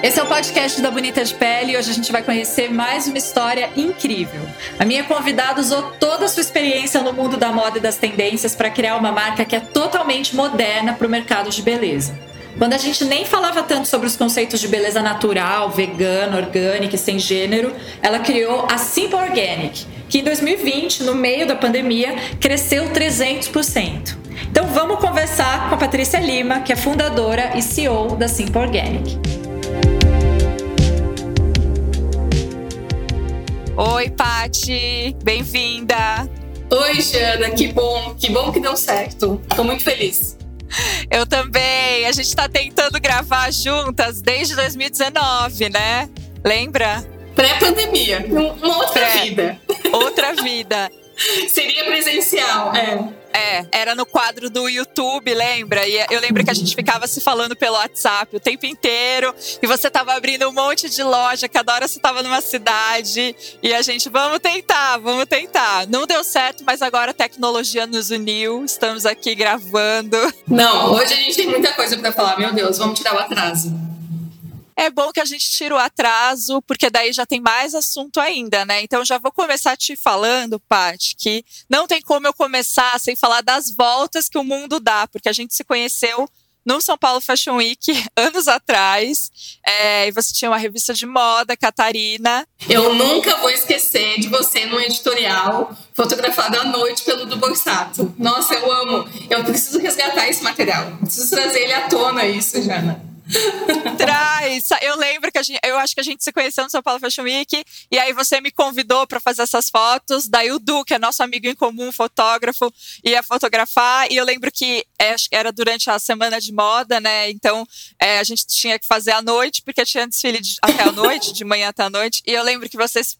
Esse é o podcast da Bonita de Pele e hoje a gente vai conhecer mais uma história incrível. A minha convidada usou toda a sua experiência no mundo da moda e das tendências para criar uma marca que é totalmente moderna para o mercado de beleza. Quando a gente nem falava tanto sobre os conceitos de beleza natural, vegana, orgânica e sem gênero, ela criou a Simple Organic, que em 2020, no meio da pandemia, cresceu 300%. Então vamos conversar com a Patrícia Lima, que é fundadora e CEO da Simple Organic. Oi, Pati, bem-vinda. Oi, Jana, que bom, que bom que deu certo. Tô muito feliz. Eu também. A gente tá tentando gravar juntas desde 2019, né? Lembra? Pré-pandemia, uma outra Pré. vida. Outra vida. Seria presencial, é. É, era no quadro do YouTube, lembra? E eu lembro que a gente ficava se falando pelo WhatsApp o tempo inteiro. E você tava abrindo um monte de loja, cada hora você tava numa cidade. E a gente, vamos tentar, vamos tentar. Não deu certo, mas agora a tecnologia nos uniu. Estamos aqui gravando. Não, hoje a gente tem muita coisa para falar. Meu Deus, vamos tirar o atraso. É bom que a gente tira o atraso, porque daí já tem mais assunto ainda, né? Então já vou começar te falando, Paty, que não tem como eu começar sem falar das voltas que o mundo dá, porque a gente se conheceu no São Paulo Fashion Week anos atrás. É, e você tinha uma revista de moda, Catarina. Eu nunca vou esquecer de você no editorial fotografado à noite pelo do Borsato. Nossa, eu amo. Eu preciso resgatar esse material. Preciso trazer ele à tona, isso, Jana. Traz. Eu lembro que a gente, eu acho que a gente se conheceu no São Paulo Fashion Week e aí você me convidou para fazer essas fotos. Daí o Du, que é nosso amigo em comum, fotógrafo, ia fotografar. E eu lembro que é, era durante a semana de moda, né? Então é, a gente tinha que fazer à noite, porque tinha desfile de, até a noite, de manhã até a noite. E eu lembro que vocês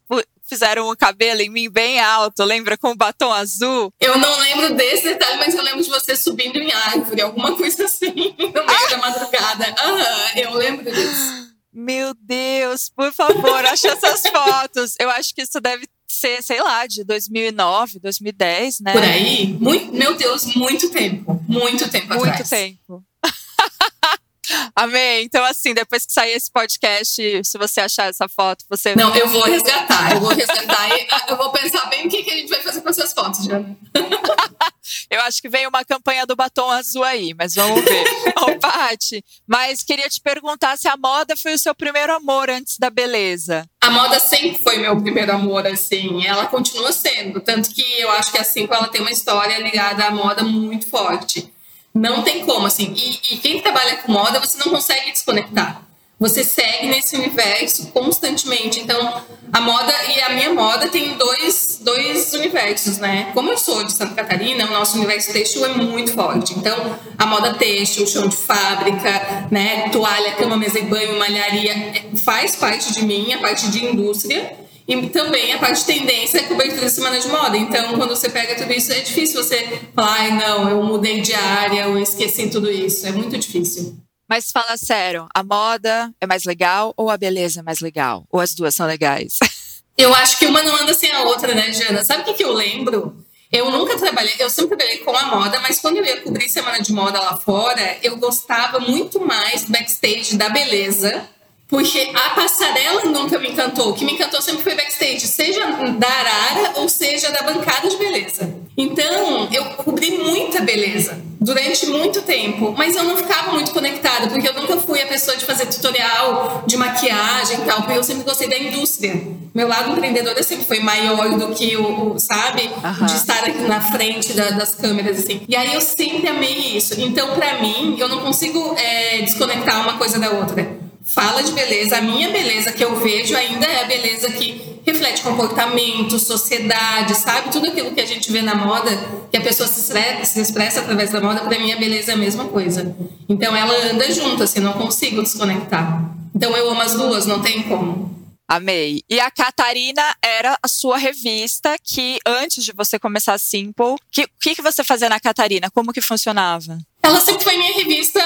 fizeram o cabelo em mim bem alto, lembra? Com batom azul. Eu não lembro desse detalhe, mas eu lembro de você subindo em árvore, alguma coisa assim, no meio ah! da madrugada. Aham, eu lembro disso. Meu Deus, por favor, acha essas fotos. Eu acho que isso deve ser, sei lá, de 2009, 2010, né? Por aí? Muito, meu Deus, muito tempo. Muito tempo muito atrás. Muito tempo. Amém. Então, assim, depois que sair esse podcast, se você achar essa foto, você. Não, eu vou resgatar. Eu vou resgatar e eu vou pensar bem o que, que a gente vai fazer com essas fotos, já. eu acho que vem uma campanha do batom azul aí, mas vamos ver. Ô, Paty, mas queria te perguntar se a moda foi o seu primeiro amor antes da beleza. A moda sempre foi meu primeiro amor, assim. Ela continua sendo. Tanto que eu acho que assim, ela tem uma história ligada à moda muito forte. Não tem como, assim. E, e quem trabalha com moda, você não consegue desconectar. Você segue nesse universo constantemente. Então, a moda e a minha moda tem dois, dois universos, né? Como eu sou de Santa Catarina, o nosso universo têxtil é muito forte. Então, a moda têxtil, chão de fábrica, né? Toalha, cama, mesa e banho, malharia, é, faz parte de mim, a parte de indústria. E também a parte de tendência é cobertura de semana de moda. Então, quando você pega tudo isso, é difícil você falar, ai, não, eu mudei de área, eu esqueci tudo isso. É muito difícil. Mas fala sério, a moda é mais legal ou a beleza é mais legal? Ou as duas são legais? Eu acho que uma não anda sem a outra, né, Jana? Sabe o que, que eu lembro? Eu nunca trabalhei, eu sempre trabalhei com a moda, mas quando eu ia cobrir semana de moda lá fora, eu gostava muito mais do backstage da beleza porque a passarela nunca me encantou. O que me encantou sempre foi backstage, seja da Arara ou seja da bancada de beleza. Então, eu cobri muita beleza durante muito tempo, mas eu não ficava muito conectada, porque eu nunca fui a pessoa de fazer tutorial de maquiagem e tal, porque eu sempre gostei da indústria. Meu lado empreendedor sempre foi maior do que o, sabe, uhum. de estar aqui na frente da, das câmeras, assim. E aí eu sempre amei isso. Então, para mim, eu não consigo é, desconectar uma coisa da outra fala de beleza, a minha beleza que eu vejo ainda é a beleza que reflete comportamento, sociedade, sabe? Tudo aquilo que a gente vê na moda, que a pessoa se expressa, se expressa através da moda, para mim a beleza é a mesma coisa. Então ela anda junto, assim, não consigo desconectar. Então eu amo as duas, não tem como. Amei. E a Catarina era a sua revista que, antes de você começar a Simple, o que, que, que você fazia na Catarina? Como que funcionava? Ela sempre foi minha revista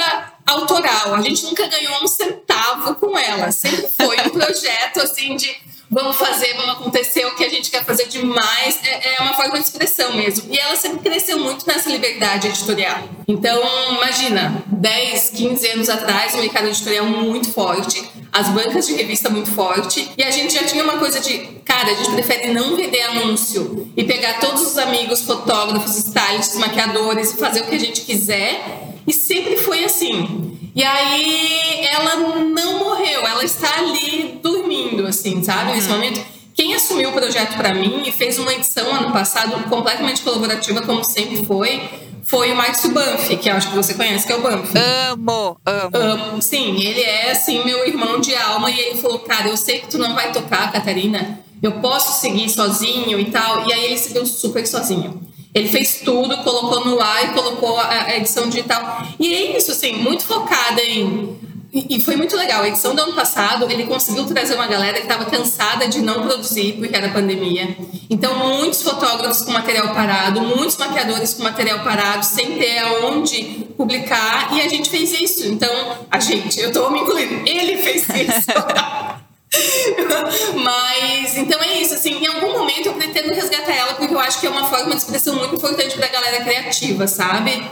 autoral. A gente nunca ganhou um centavo com ela. Sempre foi um projeto, assim, de vamos fazer, vamos acontecer o que a gente quer fazer demais. É, é uma forma de expressão mesmo. E ela sempre cresceu muito nessa liberdade editorial. Então, imagina, 10, 15 anos atrás, o mercado editorial muito forte, as bancas de revista muito forte, e a gente já tinha uma coisa de, cara, a gente prefere não vender anúncio e pegar todos os amigos, fotógrafos, stylists, maquiadores fazer o que a gente quiser. E sempre foi assim. E aí ela não morreu, ela está ali dormindo, assim, sabe? Nesse uhum. momento. Quem assumiu o projeto para mim e fez uma edição ano passado completamente colaborativa, como sempre foi, foi o Márcio Banff, que eu acho que você conhece, que é o Banff. Amo, amo. amo. Sim, ele é, assim, meu irmão de alma. E ele falou, cara, eu sei que tu não vai tocar, Catarina. Eu posso seguir sozinho e tal. E aí ele se deu super sozinho. Ele fez tudo, colocou no ar e colocou a edição digital. E é isso, assim, muito focada em. E foi muito legal. A edição do ano passado, ele conseguiu trazer uma galera que estava cansada de não produzir porque era pandemia. Então, muitos fotógrafos com material parado, muitos maquiadores com material parado, sem ter aonde publicar. E a gente fez isso. Então, a gente, eu estou me incluindo, ele fez isso. Mas, então é isso, assim, em algum momento eu pretendo resgatar ela, porque eu acho que é uma forma de expressão muito importante pra galera criativa, sabe?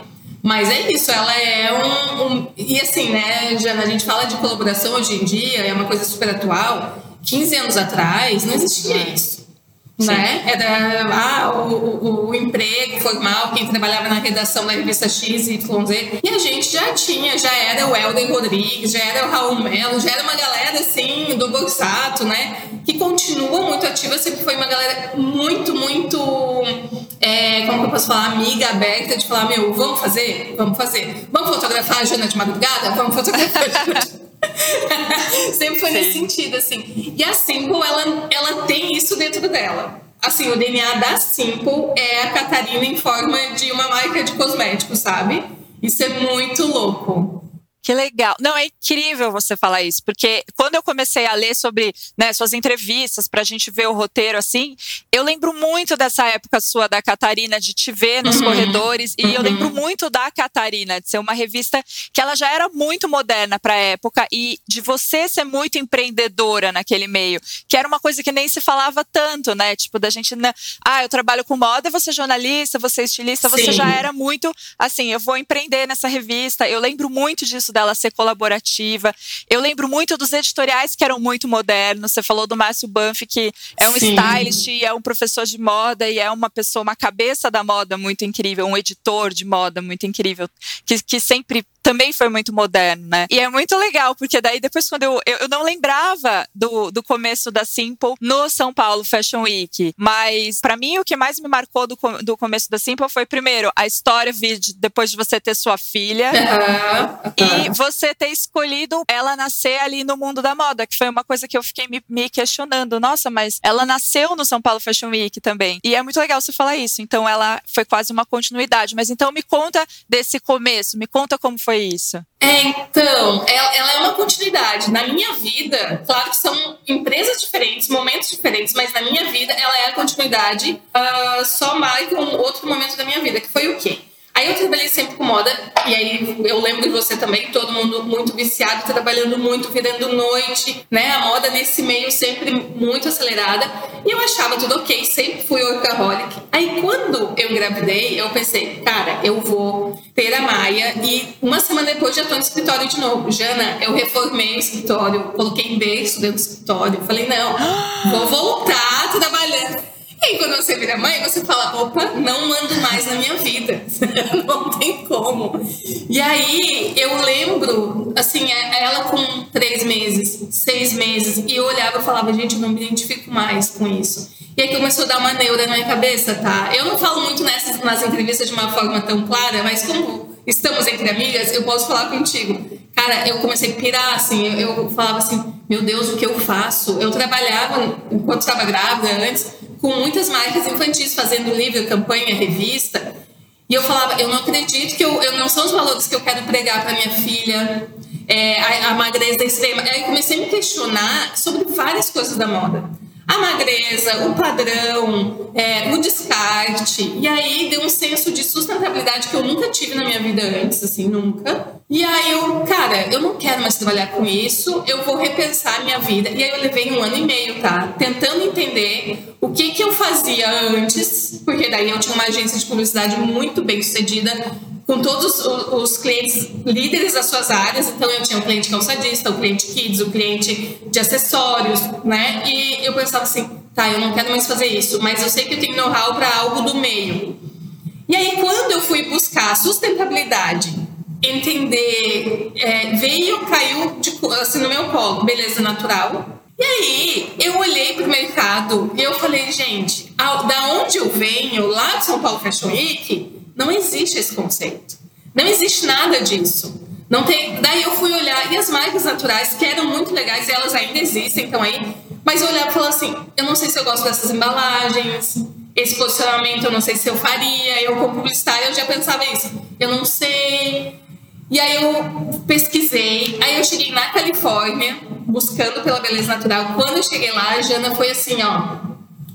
Mas é isso, ela é um, um, E assim, né, Jana, a gente fala de colaboração hoje em dia, é uma coisa super atual. 15 anos atrás não existia isso né? Era ah, o, o, o, emprego formal, quem trabalhava na redação da revista X e YZ. E a gente já tinha, já era o Helder Rodrigues, já era o Raul Melo, já era uma galera assim do Boxato, né? Que continua muito ativa, sempre foi uma galera muito, muito, é, como que eu posso falar, amiga, aberta, de falar, meu, vamos fazer? Vamos fazer. Vamos fotografar a Jana de madrugada? Vamos fotografar a Jana de Sempre foi Sim. nesse sentido, assim. E a Simple, ela, ela tem isso dentro dela. Assim, o DNA da Simple é a Catarina em forma de uma marca de cosméticos, sabe? Isso é muito louco. Que legal. Não, é incrível você falar isso, porque quando eu comecei a ler sobre né, suas entrevistas, para a gente ver o roteiro assim, eu lembro muito dessa época sua da Catarina, de te ver nos uhum. corredores, e uhum. eu lembro muito da Catarina, de ser uma revista que ela já era muito moderna para a época, e de você ser muito empreendedora naquele meio, que era uma coisa que nem se falava tanto, né? Tipo, da gente, né? ah, eu trabalho com moda, você é jornalista, você é estilista, Sim. você já era muito assim, eu vou empreender nessa revista. Eu lembro muito disso isso dela ser colaborativa. Eu lembro muito dos editoriais que eram muito modernos. Você falou do Márcio Banff, que é um Sim. stylist e é um professor de moda e é uma pessoa, uma cabeça da moda muito incrível, um editor de moda muito incrível, que, que sempre também foi muito moderno, né? E é muito legal, porque daí depois quando eu, eu, eu, não lembrava do, do começo da Simple no São Paulo Fashion Week, mas para mim o que mais me marcou do, do começo da Simple foi primeiro a história vídeo depois de você ter sua filha e você ter escolhido ela nascer ali no mundo da moda, que foi uma coisa que eu fiquei me, me questionando, nossa, mas ela nasceu no São Paulo Fashion Week também. E é muito legal você falar isso. Então ela foi quase uma continuidade, mas então me conta desse começo, me conta como foi foi isso? É, então, ela, é uma continuidade. Na minha vida, claro que são empresas diferentes, momentos diferentes, mas na minha vida ela é a continuidade. Uh, só marca um outro momento da minha vida, que foi o quê? Aí eu trabalhei sempre com moda, e aí eu lembro de você também, todo mundo muito viciado, trabalhando muito, virando noite, né? A moda nesse meio sempre muito acelerada. E eu achava tudo ok, sempre fui workaholic. Aí quando eu engravidei, eu pensei, cara, eu vou ter a Maia, e uma semana depois já tô no escritório de novo. Jana, eu reformei o escritório, coloquei berço dentro do escritório. Falei, não, vou voltar trabalhando. E aí, quando você vira mãe, você fala: opa, não mando mais na minha vida. não tem como. E aí, eu lembro, assim, é, ela com três meses, seis meses, e eu olhava e falava: gente, eu não me identifico mais com isso. E aí começou a dar uma neura na minha cabeça, tá? Eu não falo muito nessas nas entrevistas de uma forma tão clara, mas como estamos entre amigas, eu posso falar contigo. Cara, eu comecei a pirar, assim, eu, eu falava assim, meu Deus, o que eu faço? Eu trabalhava, enquanto estava grávida antes, com muitas marcas infantis fazendo livro, campanha, revista. E eu falava, eu não acredito que eu, eu não são os valores que eu quero pregar para minha filha, é, a, a magreza extrema. Aí comecei a me questionar sobre várias coisas da moda. a magreza, o padrão, é, o descarte. E aí deu um senso de sustentabilidade que eu nunca tive na minha vida antes, assim, nunca. E aí eu, cara, eu não quero mais trabalhar com isso, eu vou repensar a minha vida. E aí eu levei um ano e meio, tá? Tentando entender o que que eu fazia antes, porque daí eu tinha uma agência de publicidade muito bem sucedida, com todos os clientes líderes das suas áreas. Então, eu tinha o cliente calçadista, o cliente kids, o cliente de acessórios, né? E eu pensava assim, tá, eu não quero mais fazer isso, mas eu sei que eu tenho know-how para algo do meio. E aí, quando eu fui buscar sustentabilidade, entender, é, veio, caiu de, assim, no meu colo, beleza natural. E aí, eu olhei para o mercado e eu falei, gente, da onde eu venho, lá de São Paulo Fashion Week, não existe esse conceito. Não existe nada disso. Não tem. Daí eu fui olhar e as marcas naturais que eram muito legais e elas ainda existem, então aí. Mas eu olhava e falava assim, eu não sei se eu gosto dessas embalagens, esse posicionamento eu não sei se eu faria. Eu como publicitária eu já pensava isso. Eu não sei. E aí eu pesquisei, aí eu cheguei na Califórnia, buscando pela beleza natural. Quando eu cheguei lá, a Jana foi assim, ó,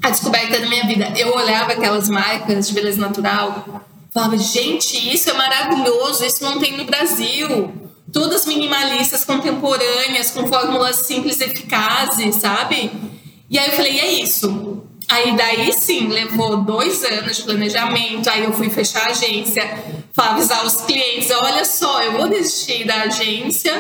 a descoberta da minha vida. Eu olhava aquelas marcas de beleza natural, Falava, gente, isso é maravilhoso, isso não tem no Brasil. Todas minimalistas, contemporâneas, com fórmulas simples eficazes, sabe? E aí eu falei, é isso. Aí daí sim, levou dois anos de planejamento, aí eu fui fechar a agência, avisar os clientes, olha só, eu vou desistir da agência,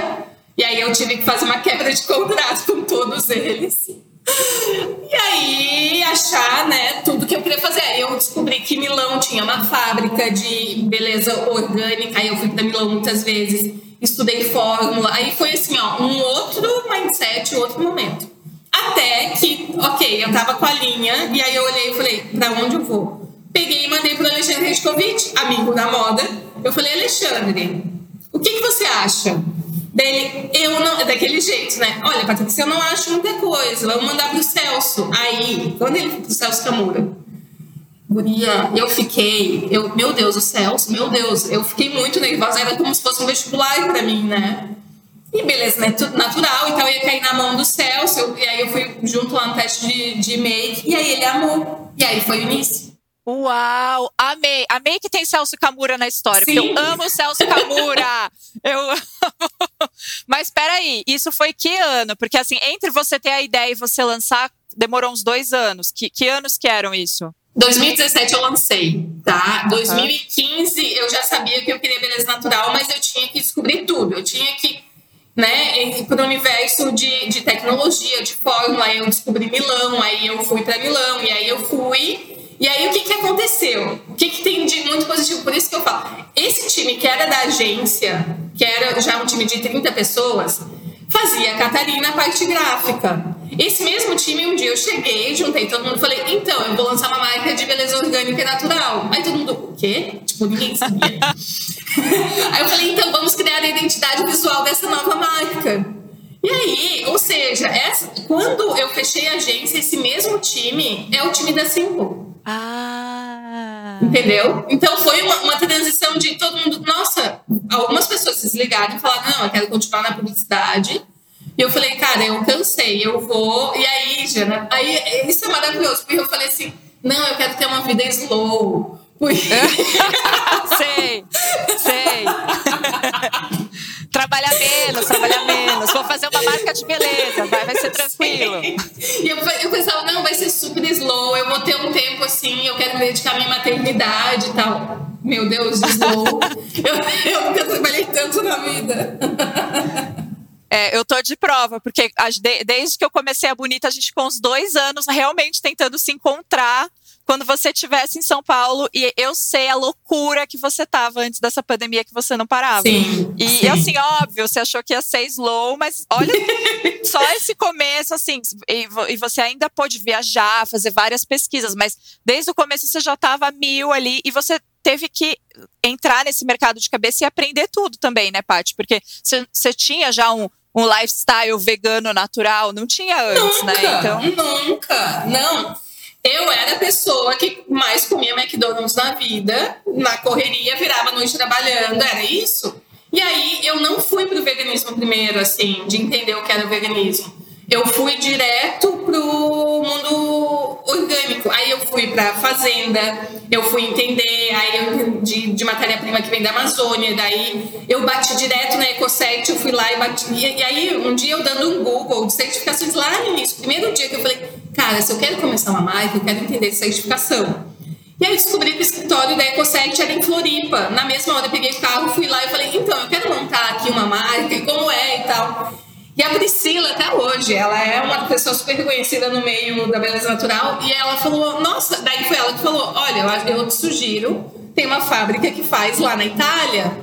e aí eu tive que fazer uma quebra de contrato com todos eles. E aí, achar, né, tudo que eu queria fazer. Aí eu descobri que Milão tinha uma fábrica de beleza orgânica. Aí eu fui para Milão muitas vezes, estudei fórmula. Aí foi assim, ó, um outro mindset, outro momento. Até que, ok, eu tava com a linha, e aí eu olhei e falei, pra onde eu vou? Peguei e mandei pro Alexandre Redkovic, amigo da moda. Eu falei, Alexandre, o que, que você acha? Dele, eu não. Daquele jeito, né? Olha, Patrícia, eu não acho muita coisa. Vamos mandar pro Celso. Aí, quando ele pro Celso Camura, Guria, eu fiquei. Eu, meu Deus, o Celso, meu Deus, eu fiquei muito nervosa. Era como se fosse um vestibular pra mim, né? E beleza, né? Tudo natural. Então ia cair na mão do Celso. E aí eu fui junto lá no teste de, de make. E aí ele amou. E aí foi o início. Uau! Amei! Amei que tem Celso Camura na história, Sim. porque eu amo Celso Camura! eu amo. Mas peraí, isso foi que ano? Porque assim, entre você ter a ideia e você lançar, demorou uns dois anos. Que, que anos que eram isso? 2017 eu lancei, tá? Uhum. 2015 eu já sabia que eu queria beleza natural, mas eu tinha que descobrir tudo. Eu tinha que né, para o universo de, de tecnologia, de fórmula. Aí eu descobri Milão, aí eu fui para Milão, e aí eu fui e aí, o que, que aconteceu? O que, que tem de muito positivo? Por isso que eu falo, esse time que era da agência, que era já um time de 30 pessoas, fazia a Catarina a parte gráfica. Esse mesmo time, um dia eu cheguei, juntei todo mundo falei, então, eu vou lançar uma marca de beleza orgânica e natural. Aí todo mundo, o quê? Tipo, ninguém sabia. aí eu falei, então, vamos criar a identidade visual dessa nova marca. E aí, ou seja, essa, quando eu fechei a agência, esse mesmo time é o time da Simple. Ah. Entendeu? Então foi uma, uma, transição de todo mundo. Nossa, algumas pessoas se desligaram e falaram: não, eu quero continuar na publicidade. E eu falei, cara, eu cansei, eu vou. E aí, Jana, aí isso é maravilhoso, porque eu falei assim: não, eu quero ter uma vida slow. sei, sei. trabalhar menos, trabalhar menos. Vou fazer uma marca de beleza, vai, vai ser tranquilo. E eu, eu pensava, não, vai ser super slow, eu vou ter um tempo assim, eu quero me dedicar à minha maternidade e tal. Meu Deus, slow. eu, eu nunca trabalhei tanto na vida. É, eu tô de prova, porque desde que eu comecei a Bonita, a gente com uns dois anos realmente tentando se encontrar quando você estivesse em São Paulo e eu sei a loucura que você tava antes dessa pandemia que você não parava. Sim, e sim. assim, óbvio, você achou que ia ser slow, mas olha só esse começo, assim, e, e, você ainda pôde viajar, fazer várias pesquisas, mas desde o começo você já tava mil ali e você teve que entrar nesse mercado de cabeça e aprender tudo também, né, Paty? Porque você tinha já um, um lifestyle vegano natural, não tinha antes, né? nunca, né? Então... Nunca, não. Eu era a pessoa que mais comia McDonald's na vida, na correria, virava noite trabalhando, era isso. E aí eu não fui pro veganismo primeiro, assim, de entender o que era o veganismo. Eu fui direto pro mundo pra fazenda, eu fui entender, aí eu de, matéria-prima que vem da Amazônia, daí eu bati direto na EcoSet, eu fui lá e bati. E, aí, um dia eu dando um Google de certificações lá no início, primeiro dia que eu falei, cara, se eu quero começar uma marca, eu quero entender de certificação. E aí eu descobri que o escritório da EcoSet era em Floripa. Na mesma hora eu peguei o carro, fui lá e falei, então, eu quero montar aqui uma marca e como é e tal. E a Priscila, até hoje, ela é uma pessoa super reconhecida no meio da beleza natural. E ela falou, nossa, daí foi ela que falou: olha, eu te sugiro, tem uma fábrica que faz lá na Itália.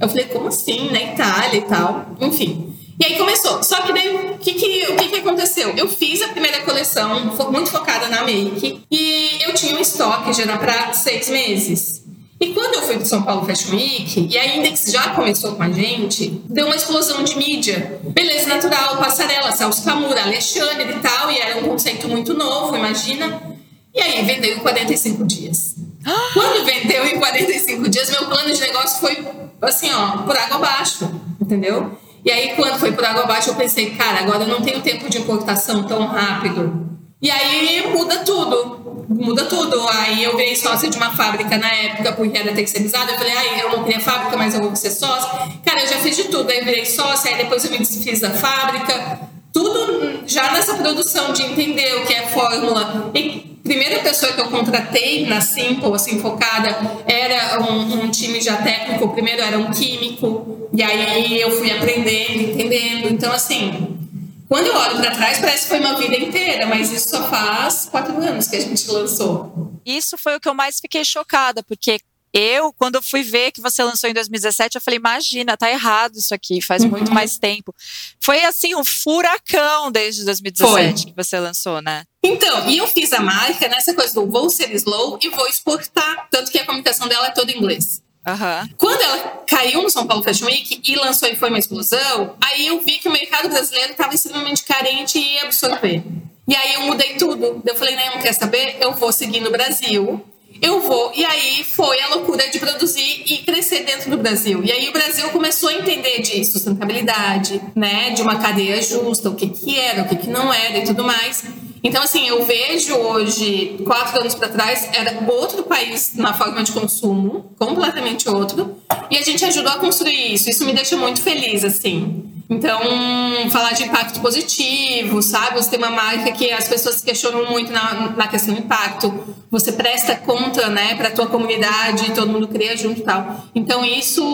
Eu falei, como assim? Na Itália e tal. Enfim. E aí começou. Só que daí, o que, que, o que, que aconteceu? Eu fiz a primeira coleção, muito focada na make, e eu tinha um estoque já para seis meses. E quando eu fui para São Paulo Fashion Week, e a Index já começou com a gente, deu uma explosão de mídia. Beleza natural, passarela, Celso Camura, Alexandre e tal, e era um conceito muito novo, imagina. E aí vendeu em 45 dias. Quando vendeu em 45 dias, meu plano de negócio foi assim, ó, por água abaixo, entendeu? E aí, quando foi por água abaixo, eu pensei, cara, agora eu não tenho tempo de importação tão rápido. E aí muda tudo, muda tudo. Aí eu virei sócia de uma fábrica na época, porque era terceirizada. Eu falei, ai, eu não queria fábrica, mas eu vou ser sócia. Cara, eu já fiz de tudo. Aí virei sócia, aí depois eu me desfiz da fábrica. Tudo já nessa produção de entender o que é fórmula. E a primeira pessoa que eu contratei na Simple, assim, focada, era um, um time já técnico. O primeiro era um químico. E aí eu fui aprendendo, entendendo. Então, assim, quando eu olho para trás, parece que foi uma vida inteira, mas isso só faz quatro anos que a gente lançou. Isso foi o que eu mais fiquei chocada, porque eu, quando eu fui ver que você lançou em 2017, eu falei, imagina, tá errado isso aqui, faz uhum. muito mais tempo. Foi assim, um furacão desde 2017 foi. que você lançou, né? Então, e eu fiz a marca nessa coisa do vou ser slow e vou exportar, tanto que a comunicação dela é toda em inglês. Uhum. Quando ela caiu no São Paulo Fashion Week e lançou e foi uma explosão, aí eu vi que o mercado brasileiro estava extremamente carente e ia absorver. E aí eu mudei tudo. Eu falei, não, quer saber? Eu vou seguir no Brasil. Eu vou. E aí foi a loucura de produzir e crescer dentro do Brasil. E aí o Brasil começou a entender de sustentabilidade, né? De uma cadeia justa, o que, que era, o que, que não era e tudo mais. Então, assim, eu vejo hoje, quatro anos para trás, era outro país na forma de consumo, completamente outro, e a gente ajudou a construir isso. Isso me deixa muito feliz, assim. Então, falar de impacto positivo, sabe? Você tem uma marca que as pessoas se questionam muito na, na questão do impacto. Você presta conta, né, para a tua comunidade, todo mundo cria junto e tal. Então, isso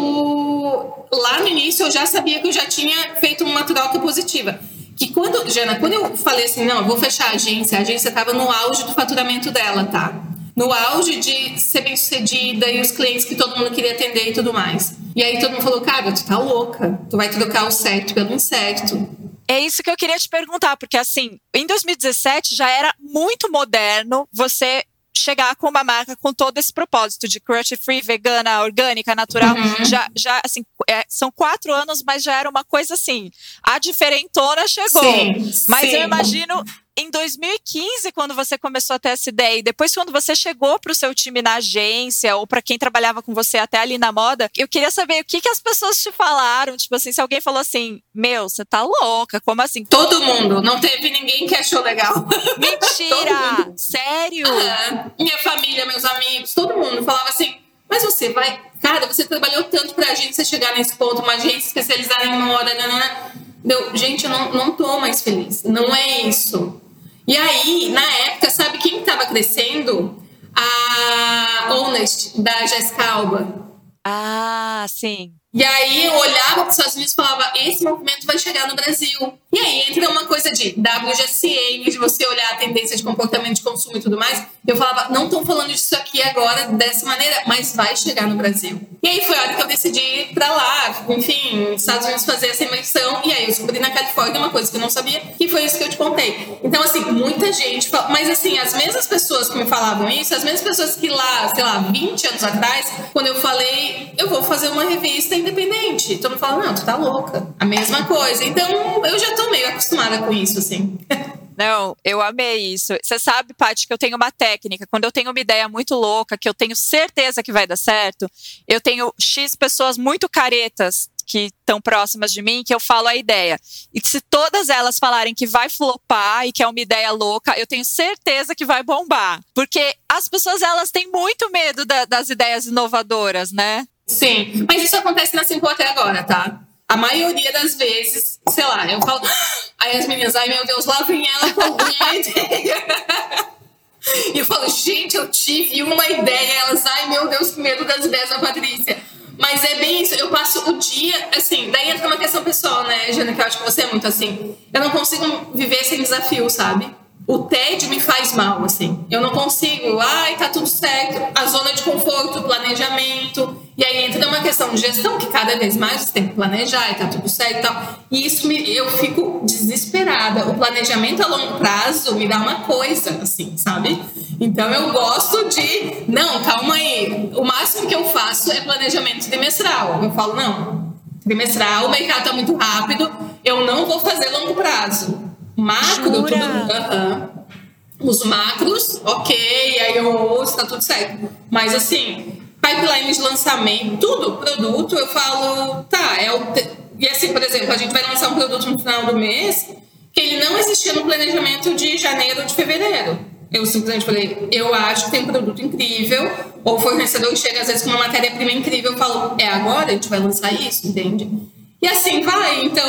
lá no início eu já sabia que eu já tinha feito uma troca positiva que quando, Jana, quando eu falei assim, não, eu vou fechar a agência, a agência estava no auge do faturamento dela, tá? No auge de ser bem sucedida e os clientes que todo mundo queria atender e tudo mais. E aí todo mundo falou, cara, tu tá louca, tu vai trocar o certo pelo incerto. É isso que eu queria te perguntar, porque assim, em 2017 já era muito moderno você chegar com uma marca com todo esse propósito de cruelty free, vegana, orgânica, natural. Uhum. Já, já assim, é, são quatro anos, mas já era uma coisa assim. A diferentona chegou. Sim, mas sim. eu imagino em 2015, quando você começou a ter essa ideia, e depois quando você chegou para o seu time na agência, ou para quem trabalhava com você até ali na moda, eu queria saber o que, que as pessoas te falaram. Tipo assim, se alguém falou assim, meu, você tá louca, como assim? Todo mundo, não teve ninguém que achou legal. Mentira! Sério? Ah, minha família, meus amigos, todo mundo falava assim, mas você vai. Cara, você trabalhou tanto pra agência chegar nesse ponto, uma agência especializada em moda, nanana. Deu, gente, eu não, não tô mais feliz. Não é isso. E aí, na época, sabe quem estava crescendo? A Honest, da Jessica Alba. Ah, sim. E aí eu olhava para os Estados Unidos e falava: esse movimento vai chegar no Brasil. E aí entra uma coisa de WGCN, de você olhar a tendência de comportamento de consumo e tudo mais. Eu falava: não estão falando disso aqui agora dessa maneira, mas vai chegar no Brasil. E aí foi a hora que eu decidi ir para lá, enfim, Estados Unidos fazer essa imersão. E aí eu descobri na Califórnia uma coisa que eu não sabia, que foi isso que eu te contei. Então, assim, muita gente. Fala, mas assim, as mesmas pessoas que me falavam isso, as mesmas pessoas que lá, sei lá, 20 anos atrás, quando eu falei, eu vou fazer uma revista independente. Todo mundo fala, não, tu tá louca. A mesma coisa. Então, eu já tô meio acostumada com isso, assim. Não, eu amei isso. Você sabe, Paty, que eu tenho uma técnica. Quando eu tenho uma ideia muito louca, que eu tenho certeza que vai dar certo, eu tenho X pessoas muito caretas que estão próximas de mim que eu falo a ideia. E se todas elas falarem que vai flopar e que é uma ideia louca, eu tenho certeza que vai bombar. Porque as pessoas elas têm muito medo da, das ideias inovadoras, né? Sim, mas isso acontece na Simple até agora, tá? A maioria das vezes, sei lá, eu falo. Aí as meninas, ai meu Deus, lá vem ela com alguma ideia. E eu falo, gente, eu tive uma ideia. Elas, ai meu Deus, que medo das ideias da Patrícia. Mas é bem isso, eu passo o dia, assim, daí entra uma questão pessoal, né, Jana, que eu acho que você é muito assim. Eu não consigo viver sem desafio, sabe? O tédio me faz mal, assim. Eu não consigo, ai, tá tudo certo. A zona de conforto, planejamento. E aí entra uma questão de gestão, que cada vez mais você tem que planejar e tá tudo certo e tal. E isso me, eu fico desesperada. O planejamento a longo prazo me dá uma coisa, assim, sabe? Então eu gosto de. Não, calma aí. O máximo que eu faço é planejamento trimestral. Eu falo, não. Trimestral, o mercado tá muito rápido, eu não vou fazer longo prazo Macro, Jura? tudo. Uh -huh. Os macros, ok, aí eu ouço, tá tudo certo. Mas assim, pipeline de lançamento, tudo, produto, eu falo, tá, é o. E assim, por exemplo, a gente vai lançar um produto no final do mês que ele não existia no planejamento de janeiro ou de fevereiro. Eu simplesmente falei, eu acho que tem um produto incrível, ou o fornecedor chega às vezes com uma matéria-prima incrível, eu falo, é agora, a gente vai lançar isso, entende? E assim vai, então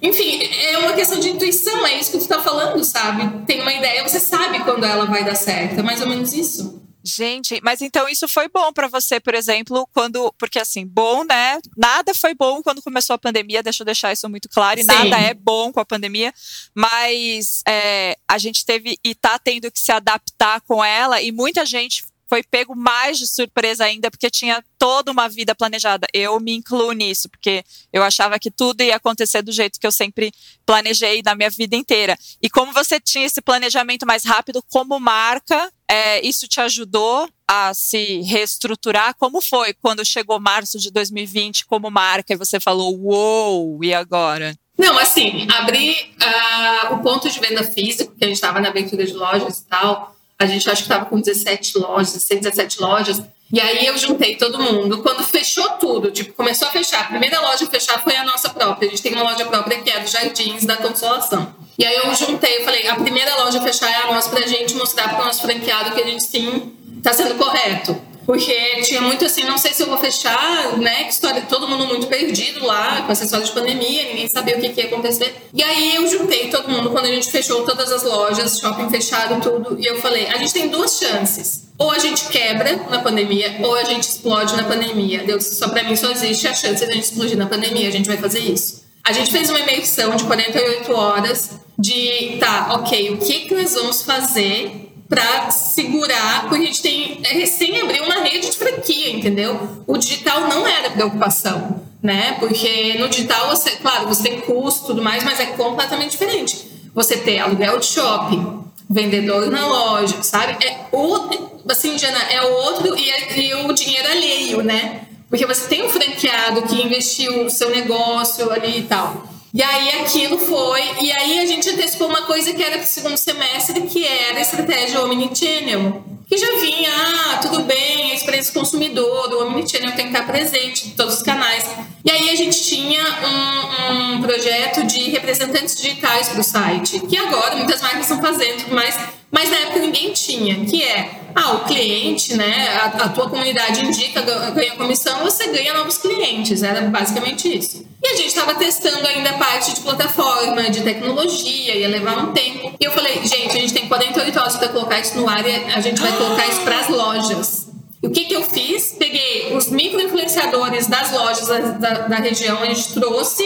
enfim, é uma questão de intuição, é isso que tu está falando, sabe? Tem uma ideia, você sabe quando ela vai dar certo, é mais ou menos isso. Gente, mas então isso foi bom para você, por exemplo, quando. Porque assim, bom, né? Nada foi bom quando começou a pandemia, deixa eu deixar isso muito claro, e Sim. nada é bom com a pandemia, mas é, a gente teve e tá tendo que se adaptar com ela, e muita gente foi pego mais de surpresa ainda, porque tinha toda uma vida planejada. Eu me incluo nisso, porque eu achava que tudo ia acontecer do jeito que eu sempre planejei na minha vida inteira. E como você tinha esse planejamento mais rápido, como marca, é, isso te ajudou a se reestruturar? Como foi quando chegou março de 2020 como marca e você falou, uou, wow, e agora? Não, assim, abrir uh, o ponto de venda físico, que a gente estava na abertura de lojas e tal, a gente acho que estava com 17 lojas, 16, 17 lojas. E aí eu juntei todo mundo. Quando fechou tudo, tipo, começou a fechar, a primeira loja a fechar foi a nossa própria. A gente tem uma loja própria que é do Jardins da Consolação. E aí eu juntei, eu falei, a primeira loja a fechar é a nossa pra gente mostrar para o nosso franqueado que a gente sim está sendo correto. Porque tinha muito assim, não sei se eu vou fechar, né? Que história, todo mundo muito perdido lá, com essa história de pandemia, ninguém sabia o que, que ia acontecer. E aí eu juntei todo mundo quando a gente fechou todas as lojas, shopping fechado, tudo. E eu falei: a gente tem duas chances. Ou a gente quebra na pandemia, ou a gente explode na pandemia. Deus, só pra mim só existe a chance de a gente explodir na pandemia, a gente vai fazer isso. A gente fez uma imersão de 48 horas de, tá, ok, o que, que nós vamos fazer para segurar, porque a gente tem é, recém abriu uma rede de franquia, entendeu? O digital não era preocupação, né? Porque no digital você, claro, você tem custo tudo mais, mas é completamente diferente. Você ter aluguel de shopping, vendedor na loja, sabe? É outro, assim, Jana, é outro e, é, e o dinheiro alheio, né? Porque você tem um franqueado que investiu no seu negócio ali e tal. E aí aquilo foi, e aí a gente antecipou uma coisa que era para o segundo semestre, que era a estratégia Omnichannel. Que já vinha, ah, tudo bem, a experiência do consumidor, do Omnichannel tem que estar presente em todos os canais. E aí a gente tinha um, um projeto de representantes digitais para o site, que agora muitas marcas estão fazendo, mas, mas na época ninguém tinha, que é ah, o cliente, né? A, a tua comunidade indica, ganha comissão, você ganha novos clientes. Era basicamente isso. E a gente estava testando ainda a parte de plataforma, de tecnologia, ia levar um tempo. E eu falei, gente, a gente tem 48 horas para colocar isso no ar e a gente vai colocar isso para as lojas. O que, que eu fiz? Peguei os micro-influenciadores das lojas da, da, da região, a gente trouxe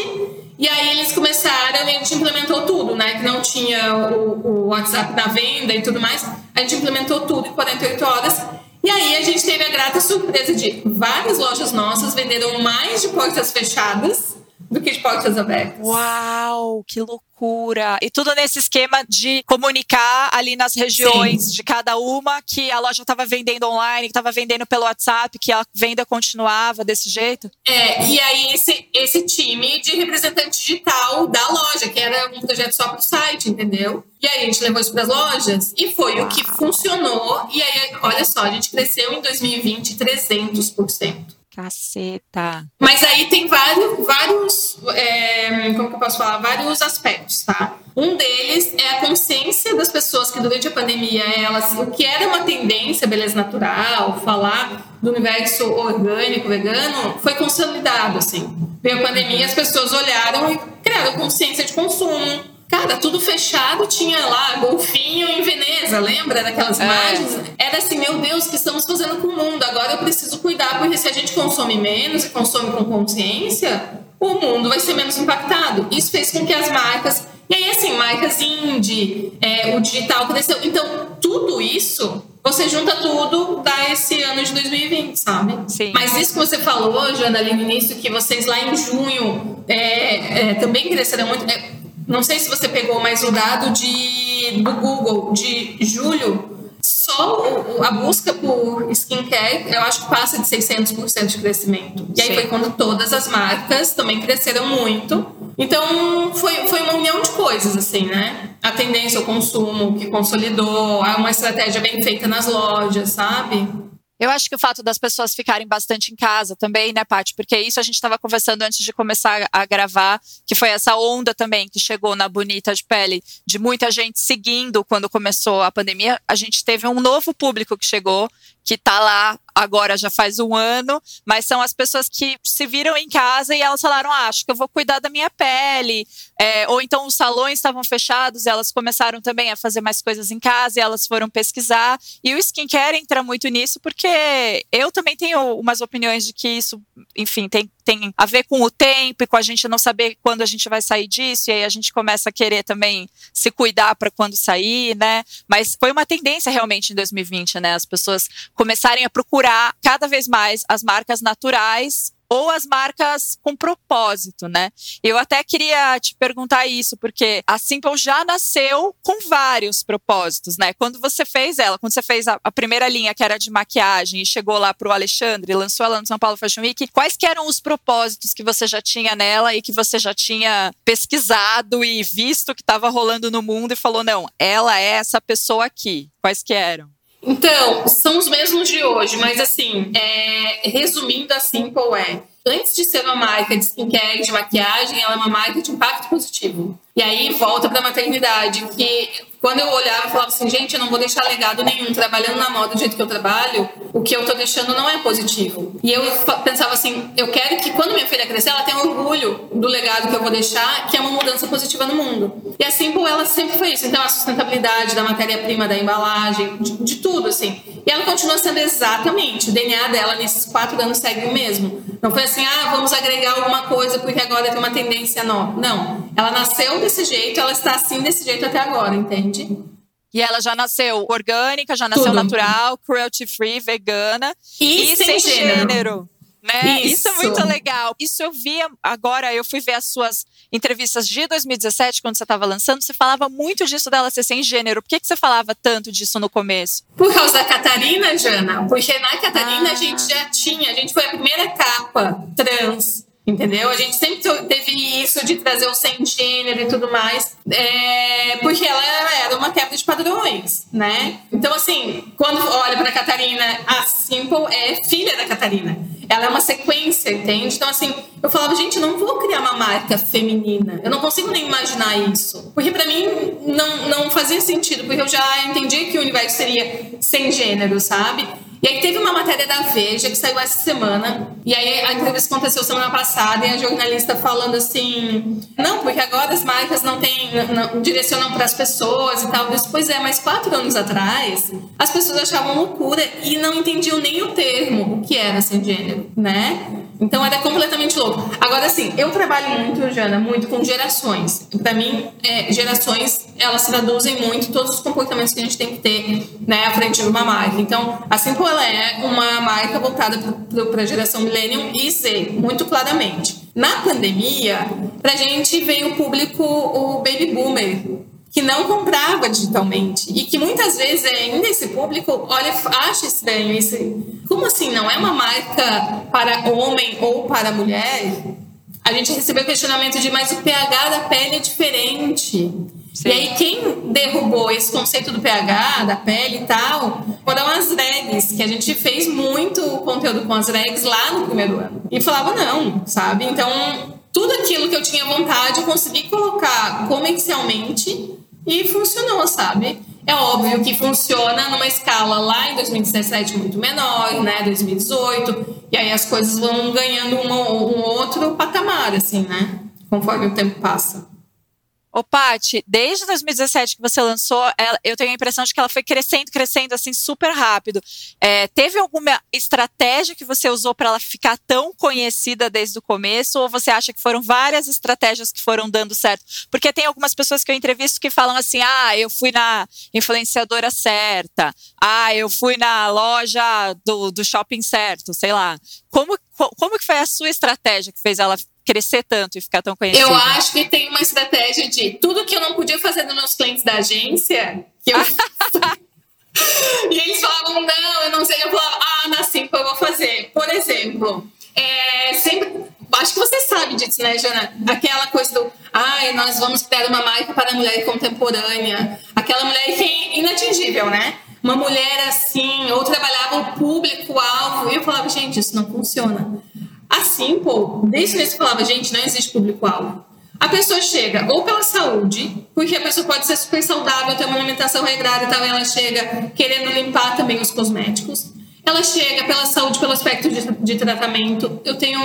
e aí eles começaram, a gente implementou tudo, né? Que não tinha o, o WhatsApp da venda e tudo mais. A gente implementou tudo em 48 horas. E aí a gente teve a grata surpresa de várias lojas nossas venderam mais de portas fechadas do que de portas abertas. Uau, que loucura! E tudo nesse esquema de comunicar ali nas regiões Sim. de cada uma que a loja estava vendendo online, que estava vendendo pelo WhatsApp, que a venda continuava desse jeito? É, e aí esse, esse time de representante digital da loja, que era um projeto só para o site, entendeu? E aí a gente levou isso para as lojas e foi Uau. o que funcionou. E aí, olha só, a gente cresceu em 2020 300%. Caceta. Mas aí tem vários, vários é, como que eu posso falar? Vários aspectos, tá? Um deles é a consciência das pessoas que durante a pandemia, elas, o que era uma tendência, beleza natural, falar do universo orgânico, vegano, foi consolidado, assim. Veio a pandemia, as pessoas olharam e criaram consciência de consumo, Cara, tudo fechado, tinha lá golfinho em Veneza, lembra daquelas é. imagens? Era assim, meu Deus, o que estamos fazendo com o mundo? Agora eu preciso cuidar, porque se a gente consome menos e consome com consciência, o mundo vai ser menos impactado. Isso fez com que as marcas. E aí, assim, marcas indie, é, o digital cresceu. Então, tudo isso você junta tudo, dá esse ano de 2020, sabe? Sim. Mas isso que você falou, Jana, ali no início, que vocês lá em junho é, é, também cresceram muito. É, não sei se você pegou, mas o dado de, do Google de julho, só a busca por skincare, eu acho que passa de 600% de crescimento. E aí Sim. foi quando todas as marcas também cresceram muito. Então, foi, foi uma união de coisas, assim, né? A tendência ao consumo que consolidou, uma estratégia bem feita nas lojas, sabe? Eu acho que o fato das pessoas ficarem bastante em casa também, né, Paty? Porque isso a gente estava conversando antes de começar a gravar, que foi essa onda também que chegou na Bonita de Pele, de muita gente seguindo quando começou a pandemia. A gente teve um novo público que chegou, que está lá agora já faz um ano, mas são as pessoas que se viram em casa e elas falaram: ah, acho que eu vou cuidar da minha pele. É, ou então os salões estavam fechados, e elas começaram também a fazer mais coisas em casa e elas foram pesquisar. E o skincare entra muito nisso, porque eu também tenho umas opiniões de que isso, enfim, tem, tem a ver com o tempo e com a gente não saber quando a gente vai sair disso, e aí a gente começa a querer também se cuidar para quando sair, né? Mas foi uma tendência realmente em 2020, né? As pessoas começarem a procurar cada vez mais as marcas naturais ou as marcas com propósito, né? Eu até queria te perguntar isso, porque a Simple já nasceu com vários propósitos, né? Quando você fez ela, quando você fez a, a primeira linha que era de maquiagem e chegou lá para o Alexandre, lançou ela no São Paulo Fashion Week, quais que eram os propósitos que você já tinha nela e que você já tinha pesquisado e visto que estava rolando no mundo e falou, não, ela é essa pessoa aqui. Quais que eram? Então, são os mesmos de hoje, mas assim, é, resumindo a Simple é, antes de ser uma marca de skincare, de maquiagem, ela é uma marca de impacto positivo. E aí volta para a maternidade, que quando eu olhava, eu falava assim, gente, eu não vou deixar legado nenhum trabalhando na moda do jeito que eu trabalho, o que eu tô deixando não é positivo. E eu pensava assim, eu quero que quando minha filha crescer, ela tenha orgulho do legado que eu vou deixar, que é uma mudança positiva no mundo. E a Simple, ela sempre foi isso. Então, a sustentabilidade da matéria-prima, da embalagem, de, de, tudo, assim. E ela continua sendo exatamente, o DNA dela nesses quatro anos segue o mesmo. Não foi assim, ah, vamos agregar alguma coisa porque agora tem uma tendência nova. Não. Ela nasceu desse jeito, ela está assim desse jeito até agora, entende? E ela já nasceu orgânica, já nasceu Tudo. natural, cruelty free, vegana e, e sem, sem, gênero. gênero. Né? Isso. Isso. é muito legal. Isso eu via agora, eu fui ver as suas entrevistas de 2017, quando você estava lançando, você falava muito disso dela ser sem gênero. Por que, que você falava tanto disso no começo? Por causa da Catarina, Jana. Porque na Catarina ah. a gente já tinha, a gente foi a primeira capa trans Entendeu? A gente sempre teve isso de trazer o sem gênero e tudo mais, é, porque ela era uma quebra de padrões, né? Então, assim, quando olha para Catarina, a Simple é filha da Catarina. Ela é uma sequência, entende? Então, assim, eu falava, gente, eu não vou criar uma marca feminina. Eu não consigo nem imaginar isso. Porque para mim não, não fazia sentido, porque eu já entendi que o universo seria sem gênero, sabe? E aí teve uma matéria da Veja que saiu essa semana, e aí a entrevista aconteceu semana passada, e a jornalista falando assim: não, porque agora as marcas não têm, não, não direcionam para as pessoas e tal. Eu disse, pois é, mas quatro anos atrás as pessoas achavam loucura e não entendiam nem o termo, o que era sem gênero, né? Então era completamente louco. Agora, assim, eu trabalho muito, Jana, muito com gerações. Para mim, é, gerações, elas traduzem muito todos os comportamentos que a gente tem que ter né, à frente de uma marca. Então, a Simple ela é uma marca voltada para a geração Millennium e Z, muito claramente. Na pandemia, para a gente veio o público, o Baby Boomer, que não comprava digitalmente e que muitas vezes ainda esse público olha acha estranho isso. Como assim? Não é uma marca para homem ou para mulher? A gente recebeu questionamento de mas o pH da pele é diferente Sim. E aí, quem derrubou esse conceito do pH, da pele e tal, foram as drags, que a gente fez muito conteúdo com as drags lá no primeiro ano. E falava, não, sabe? Então, tudo aquilo que eu tinha vontade, eu consegui colocar comercialmente e funcionou, sabe? É óbvio que funciona numa escala lá em 2017 muito menor, né? 2018, e aí as coisas vão ganhando um, um outro patamar, assim, né? Conforme o tempo passa. Ô, Paty, desde 2017 que você lançou, ela, eu tenho a impressão de que ela foi crescendo, crescendo assim super rápido. É, teve alguma estratégia que você usou para ela ficar tão conhecida desde o começo? Ou você acha que foram várias estratégias que foram dando certo? Porque tem algumas pessoas que eu entrevisto que falam assim: ah, eu fui na influenciadora certa, ah, eu fui na loja do, do shopping certo, sei lá. Como, como que foi a sua estratégia que fez ela crescer tanto e ficar tão conhecida? Eu acho que tem uma estratégia de tudo que eu não podia fazer nos meus clientes da agência, que eu. e eles falavam, não, eu não sei. Eu falava, ah, na Simpa eu vou fazer. Por exemplo, é, sempre. Acho que você sabe disso, né, Jana? Aquela coisa do, ai, nós vamos criar uma marca para a mulher contemporânea. Aquela mulher que é inatingível, né? Uma mulher assim, ou trabalhava o público-alvo. E eu falava, gente, isso não funciona. Assim, pô, desde que eu falava, gente, não existe público-alvo. A pessoa chega ou pela saúde, porque a pessoa pode ser super saudável, ter uma alimentação regrada e tal, e ela chega querendo limpar também os cosméticos. Ela chega pela saúde, pelo aspecto de, de tratamento. Eu tenho